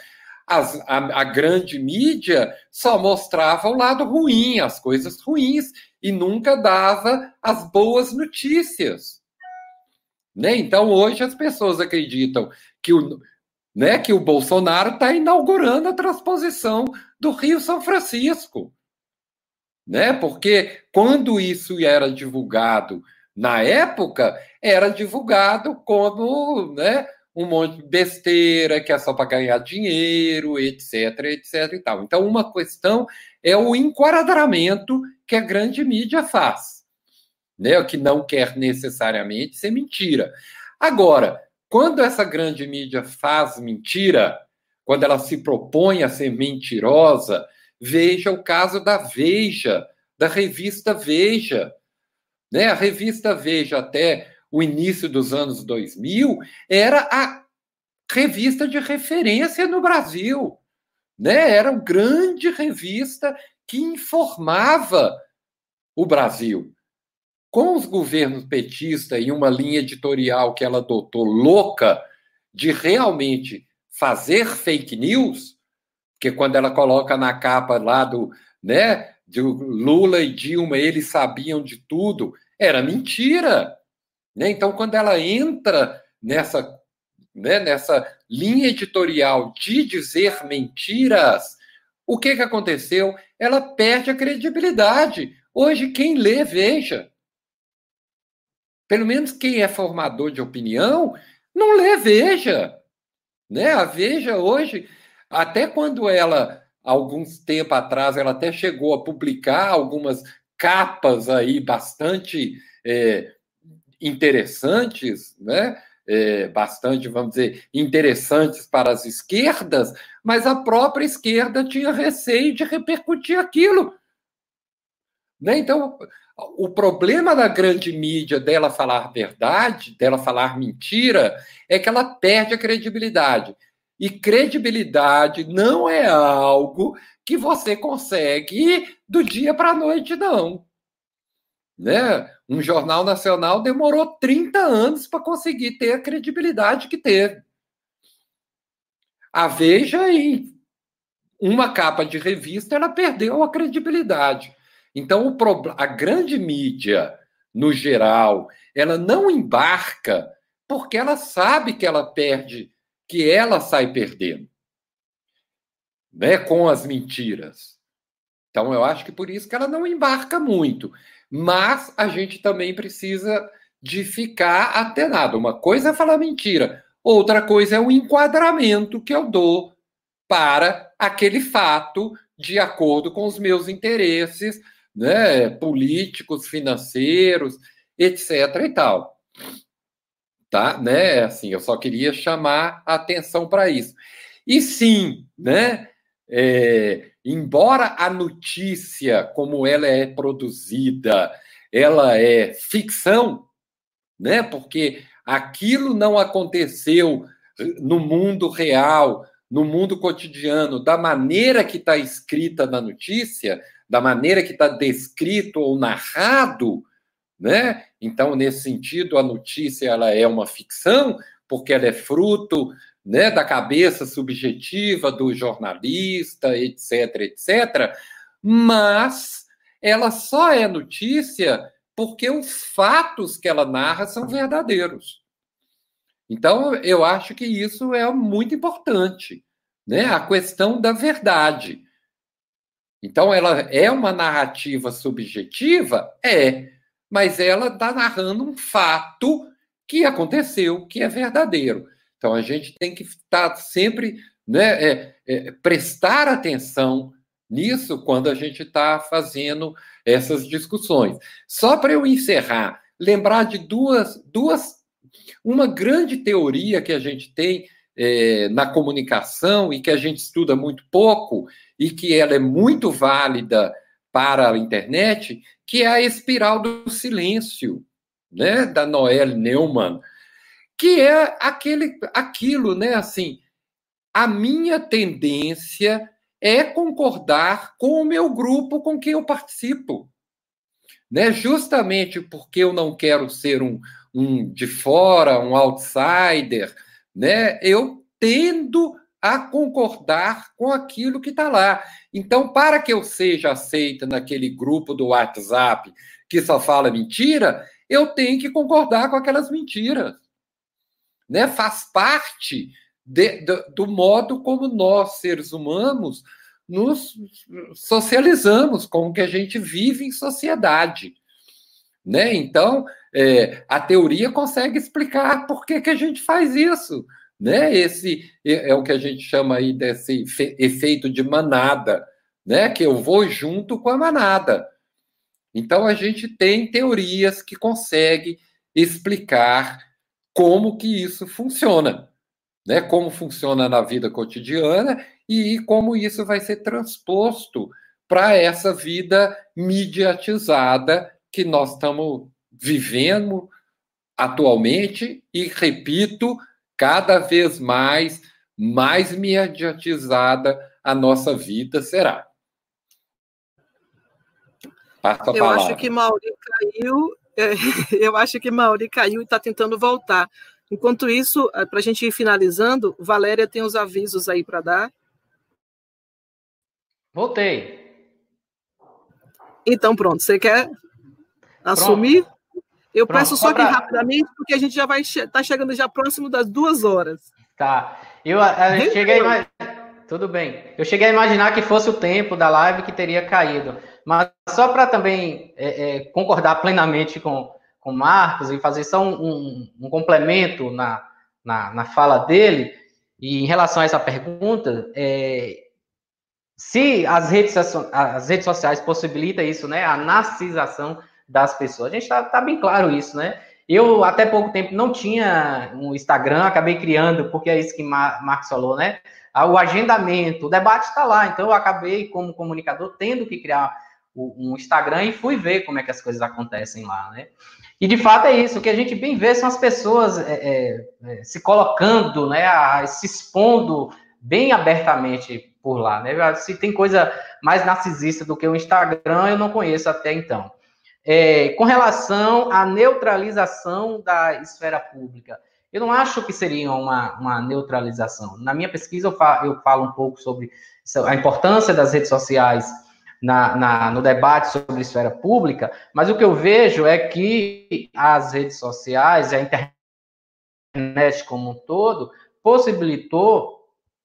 as, a, a, grande mídia só mostrava o lado ruim, as coisas ruins, e nunca dava as boas notícias. Né? Então, hoje as pessoas acreditam que o, né, que o Bolsonaro está inaugurando a transposição do Rio São Francisco. Né? Porque quando isso era divulgado na época, era divulgado como né, um monte de besteira, que é só para ganhar dinheiro, etc, etc e tal. Então, uma questão é o enquadramento que a grande mídia faz, né? que não quer necessariamente ser mentira. Agora, quando essa grande mídia faz mentira, quando ela se propõe a ser mentirosa, veja o caso da Veja, da revista Veja. Né? A revista Veja, até o início dos anos 2000, era a revista de referência no Brasil. Né? Era uma grande revista que informava o Brasil. Com os governos petistas e uma linha editorial que ela adotou louca de realmente fazer fake news, que quando ela coloca na capa lá do, né, de Lula e Dilma, eles sabiam de tudo, era mentira. Né? Então, quando ela entra nessa, né, nessa linha editorial de dizer mentiras, o que, que aconteceu? Ela perde a credibilidade. Hoje, quem lê, veja. Pelo menos quem é formador de opinião, não lê, veja. Né? A Veja hoje, até quando ela, alguns tempo atrás, ela até chegou a publicar algumas capas aí bastante é, interessantes, né? É, bastante, vamos dizer, interessantes para as esquerdas, mas a própria esquerda tinha receio de repercutir aquilo. Né? Então, o problema da grande mídia dela falar verdade, dela falar mentira, é que ela perde a credibilidade. E credibilidade não é algo que você consegue do dia para a noite, não. Né? Um jornal nacional demorou 30 anos para conseguir ter a credibilidade que teve. A Veja, em uma capa de revista, ela perdeu a credibilidade. Então, o a grande mídia, no geral, ela não embarca porque ela sabe que ela perde, que ela sai perdendo né, com as mentiras. Então, eu acho que por isso que ela não embarca muito. Mas a gente também precisa de ficar atenado. Uma coisa é falar mentira, outra coisa é o enquadramento que eu dou para aquele fato de acordo com os meus interesses, né, políticos, financeiros, etc. e tal. Tá, né? Assim, eu só queria chamar a atenção para isso. E sim, né? É, embora a notícia, como ela é produzida, ela é ficção, né? Porque aquilo não aconteceu no mundo real, no mundo cotidiano, da maneira que está escrita na notícia, da maneira que está descrito ou narrado, né? Então, nesse sentido, a notícia ela é uma ficção, porque ela é fruto né, da cabeça subjetiva do jornalista, etc, etc, mas ela só é notícia porque os fatos que ela narra são verdadeiros. Então, eu acho que isso é muito importante, né? A questão da verdade. Então, ela é uma narrativa subjetiva? É, mas ela está narrando um fato que aconteceu, que é verdadeiro. Então, a gente tem que estar sempre, né, é, é, prestar atenção nisso quando a gente está fazendo essas discussões. Só para eu encerrar, lembrar de duas, duas, uma grande teoria que a gente tem é, na comunicação e que a gente estuda muito pouco e que ela é muito válida para a internet, que é a espiral do silêncio, né, da Noelle Neumann, que é aquele, aquilo, né, assim, a minha tendência é concordar com o meu grupo com quem eu participo. Né? Justamente porque eu não quero ser um, um de fora, um outsider, né? eu tendo a concordar com aquilo que está lá. Então, para que eu seja aceita naquele grupo do WhatsApp que só fala mentira, eu tenho que concordar com aquelas mentiras. Né? Faz parte de, do, do modo como nós, seres humanos, nos socializamos, como que a gente vive em sociedade. Né? Então, é, a teoria consegue explicar por que, que a gente faz isso. Né? Esse é, é o que a gente chama aí desse efeito de manada, né? que eu vou junto com a manada. Então, a gente tem teorias que conseguem explicar como que isso funciona né, como funciona na vida cotidiana e como isso vai ser transposto para essa vida mediatizada que nós estamos vivendo atualmente e repito, cada vez mais mais mediatizada a nossa vida será. Passa a eu palavra. acho que Mauri caiu, (laughs) eu acho que Mauri caiu e está tentando voltar. Enquanto isso, eh, para a gente ir finalizando, Valéria tem os avisos aí para dar. Voltei. Então, pronto. Você quer assumir? Pronto. Eu pronto. peço só que pra... rapidamente, porque a gente já vai tá chegando já próximo das duas horas. Tá. Eu, eu cheguei a Tudo bem. Eu cheguei a imaginar que fosse o tempo da live que teria caído. Mas só para também é, é, concordar plenamente com, com Marcos e fazer só um, um, um complemento na, na, na, fala dele, e em relação a essa pergunta, é, se as redes, as redes sociais possibilitam isso, né, a narcisação das pessoas, a gente está tá bem claro isso, né? Eu, até pouco tempo, não tinha um Instagram, acabei criando, porque é isso que Marcos falou, né? Ah, o agendamento, o debate está lá, então eu acabei, como comunicador, tendo que criar um Instagram e fui ver como é que as coisas acontecem lá, né? E de fato é isso, o que a gente bem vê são as pessoas é, é, é, se colocando, né, a, se expondo bem abertamente por lá, né? Se tem coisa mais narcisista do que o Instagram, eu não conheço até então. É, com relação à neutralização da esfera pública, eu não acho que seria uma, uma neutralização. Na minha pesquisa, eu falo, eu falo um pouco sobre a importância das redes sociais na, na, no debate sobre esfera pública, mas o que eu vejo é que as redes sociais, a internet como um todo, possibilitou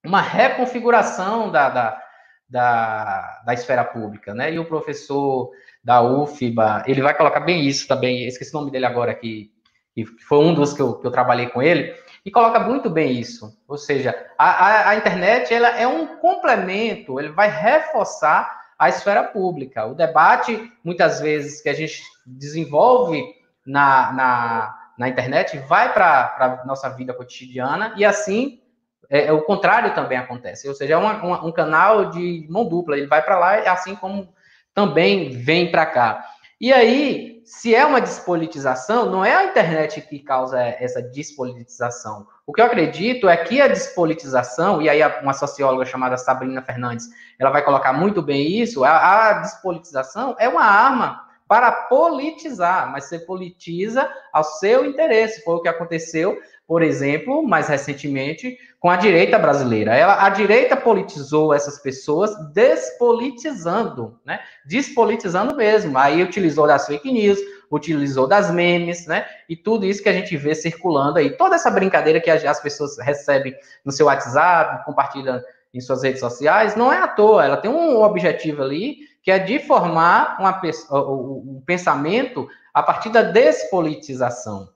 uma reconfiguração da, da, da, da esfera pública, né? E o professor da UFBA, ele vai colocar bem isso também, esqueci o nome dele agora aqui, que foi um dos que eu, que eu trabalhei com ele, e coloca muito bem isso. Ou seja, a, a, a internet ela é um complemento, ele vai reforçar a esfera pública. O debate, muitas vezes, que a gente desenvolve na, na, na internet, vai para a nossa vida cotidiana e assim é, é, o contrário também acontece. Ou seja, é uma, uma, um canal de mão dupla, ele vai para lá, assim como também vem para cá. E aí, se é uma despolitização, não é a internet que causa essa despolitização. O que eu acredito é que a despolitização, e aí uma socióloga chamada Sabrina Fernandes, ela vai colocar muito bem isso, a, a despolitização é uma arma para politizar, mas você politiza ao seu interesse. Foi o que aconteceu por exemplo, mais recentemente, com a direita brasileira. Ela, a direita politizou essas pessoas, despolitizando, né? Despolitizando mesmo. Aí utilizou das fake news, utilizou das memes, né? E tudo isso que a gente vê circulando aí. Toda essa brincadeira que as pessoas recebem no seu WhatsApp, compartilham em suas redes sociais, não é à toa. Ela tem um objetivo ali que é de formar uma, um pensamento a partir da despolitização.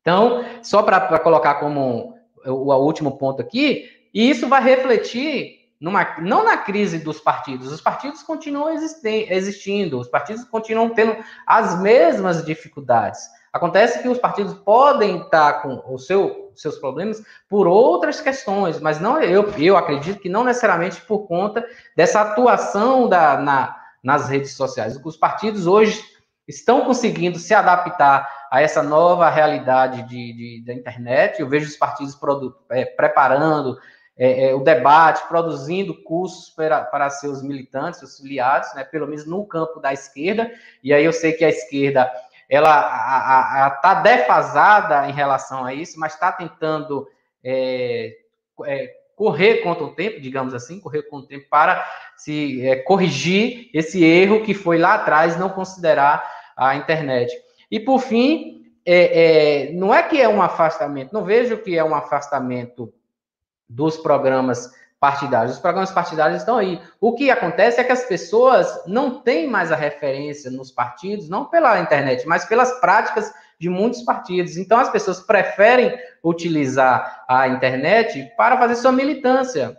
Então, só para colocar como o, o último ponto aqui, e isso vai refletir numa, não na crise dos partidos, os partidos continuam existindo, os partidos continuam tendo as mesmas dificuldades. Acontece que os partidos podem estar com os seu, seus problemas por outras questões, mas não eu, eu acredito que não necessariamente por conta dessa atuação da, na, nas redes sociais. Os partidos hoje estão conseguindo se adaptar a essa nova realidade de, de da internet. Eu vejo os partidos é, preparando é, é, o debate, produzindo cursos para, para seus militantes, seus filiados, né, pelo menos no campo da esquerda. E aí eu sei que a esquerda ela está defasada em relação a isso, mas está tentando é, é, correr contra o tempo, digamos assim, correr contra o tempo para se é, corrigir esse erro que foi lá atrás não considerar a internet. E por fim, é, não é que é um afastamento, não vejo que é um afastamento dos programas partidários. Os programas partidários estão aí. O que acontece é que as pessoas não têm mais a referência nos partidos, não pela internet, mas pelas práticas de muitos partidos. Então, as pessoas preferem utilizar a internet para fazer sua militância.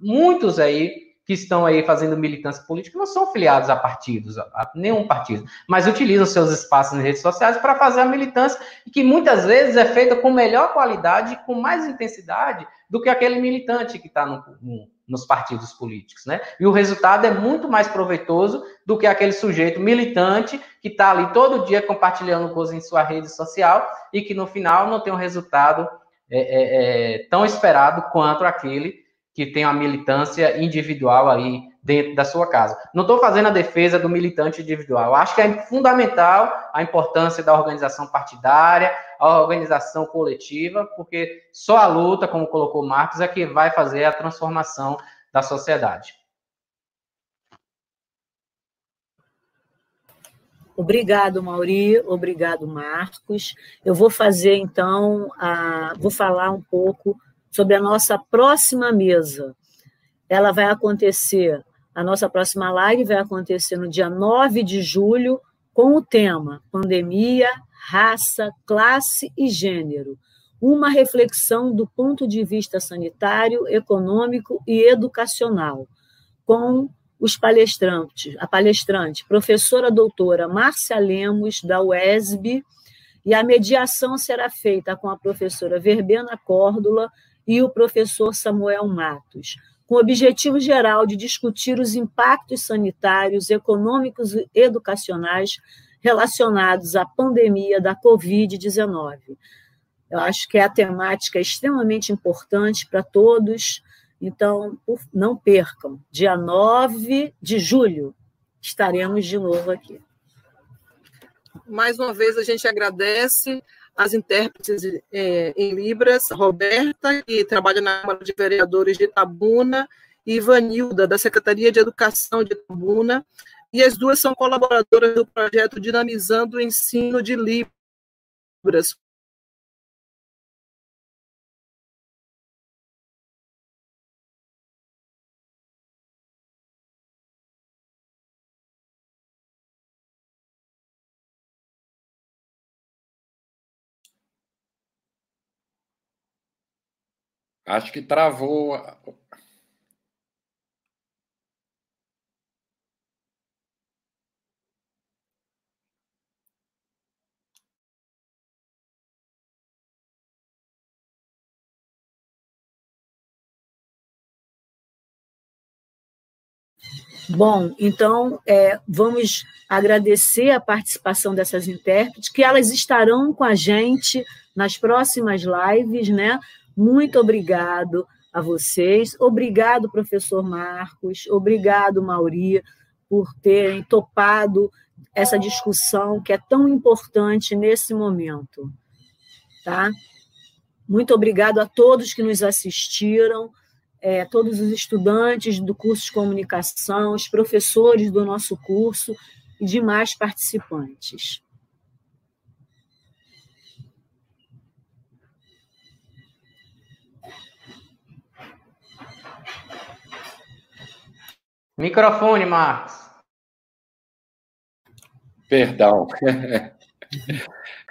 Muitos aí que estão aí fazendo militância política não são filiados a partidos, a nenhum partido, mas utilizam seus espaços nas redes sociais para fazer a militância, que muitas vezes é feita com melhor qualidade, com mais intensidade do que aquele militante que está no, no, nos partidos políticos, né? E o resultado é muito mais proveitoso do que aquele sujeito militante que está ali todo dia compartilhando coisas em sua rede social e que no final não tem um resultado é, é, é, tão esperado quanto aquele que tem uma militância individual aí dentro da sua casa. Não estou fazendo a defesa do militante individual. Acho que é fundamental a importância da organização partidária, a organização coletiva, porque só a luta, como colocou Marcos, é que vai fazer a transformação da sociedade. Obrigado, Mauri. Obrigado, Marcos. Eu vou fazer, então, a... vou falar um pouco sobre a nossa próxima mesa. Ela vai acontecer, a nossa próxima live vai acontecer no dia 9 de julho, com o tema Pandemia, Raça, Classe e Gênero. Uma reflexão do ponto de vista sanitário, econômico e educacional, com os palestrantes, a palestrante, professora doutora Márcia Lemos, da UESB, e a mediação será feita com a professora Verbena Córdula e o professor Samuel Matos, com o objetivo geral de discutir os impactos sanitários, econômicos e educacionais relacionados à pandemia da Covid-19. Eu acho que é a temática extremamente importante para todos, então não percam. Dia 9 de julho estaremos de novo aqui. Mais uma vez a gente agradece as intérpretes é, em Libras, Roberta, que trabalha na Câmara de Vereadores de Itabuna, e Ivanilda, da Secretaria de Educação de Itabuna, e as duas são colaboradoras do projeto Dinamizando o Ensino de Libras, Acho que travou. Bom, então é, vamos agradecer a participação dessas intérpretes, que elas estarão com a gente nas próximas lives, né? Muito obrigado a vocês. Obrigado, professor Marcos. Obrigado, Mauri, por terem topado essa discussão que é tão importante nesse momento. Tá? Muito obrigado a todos que nos assistiram, é, todos os estudantes do curso de comunicação, os professores do nosso curso e demais participantes. Microfone, Marcos. Perdão. (laughs)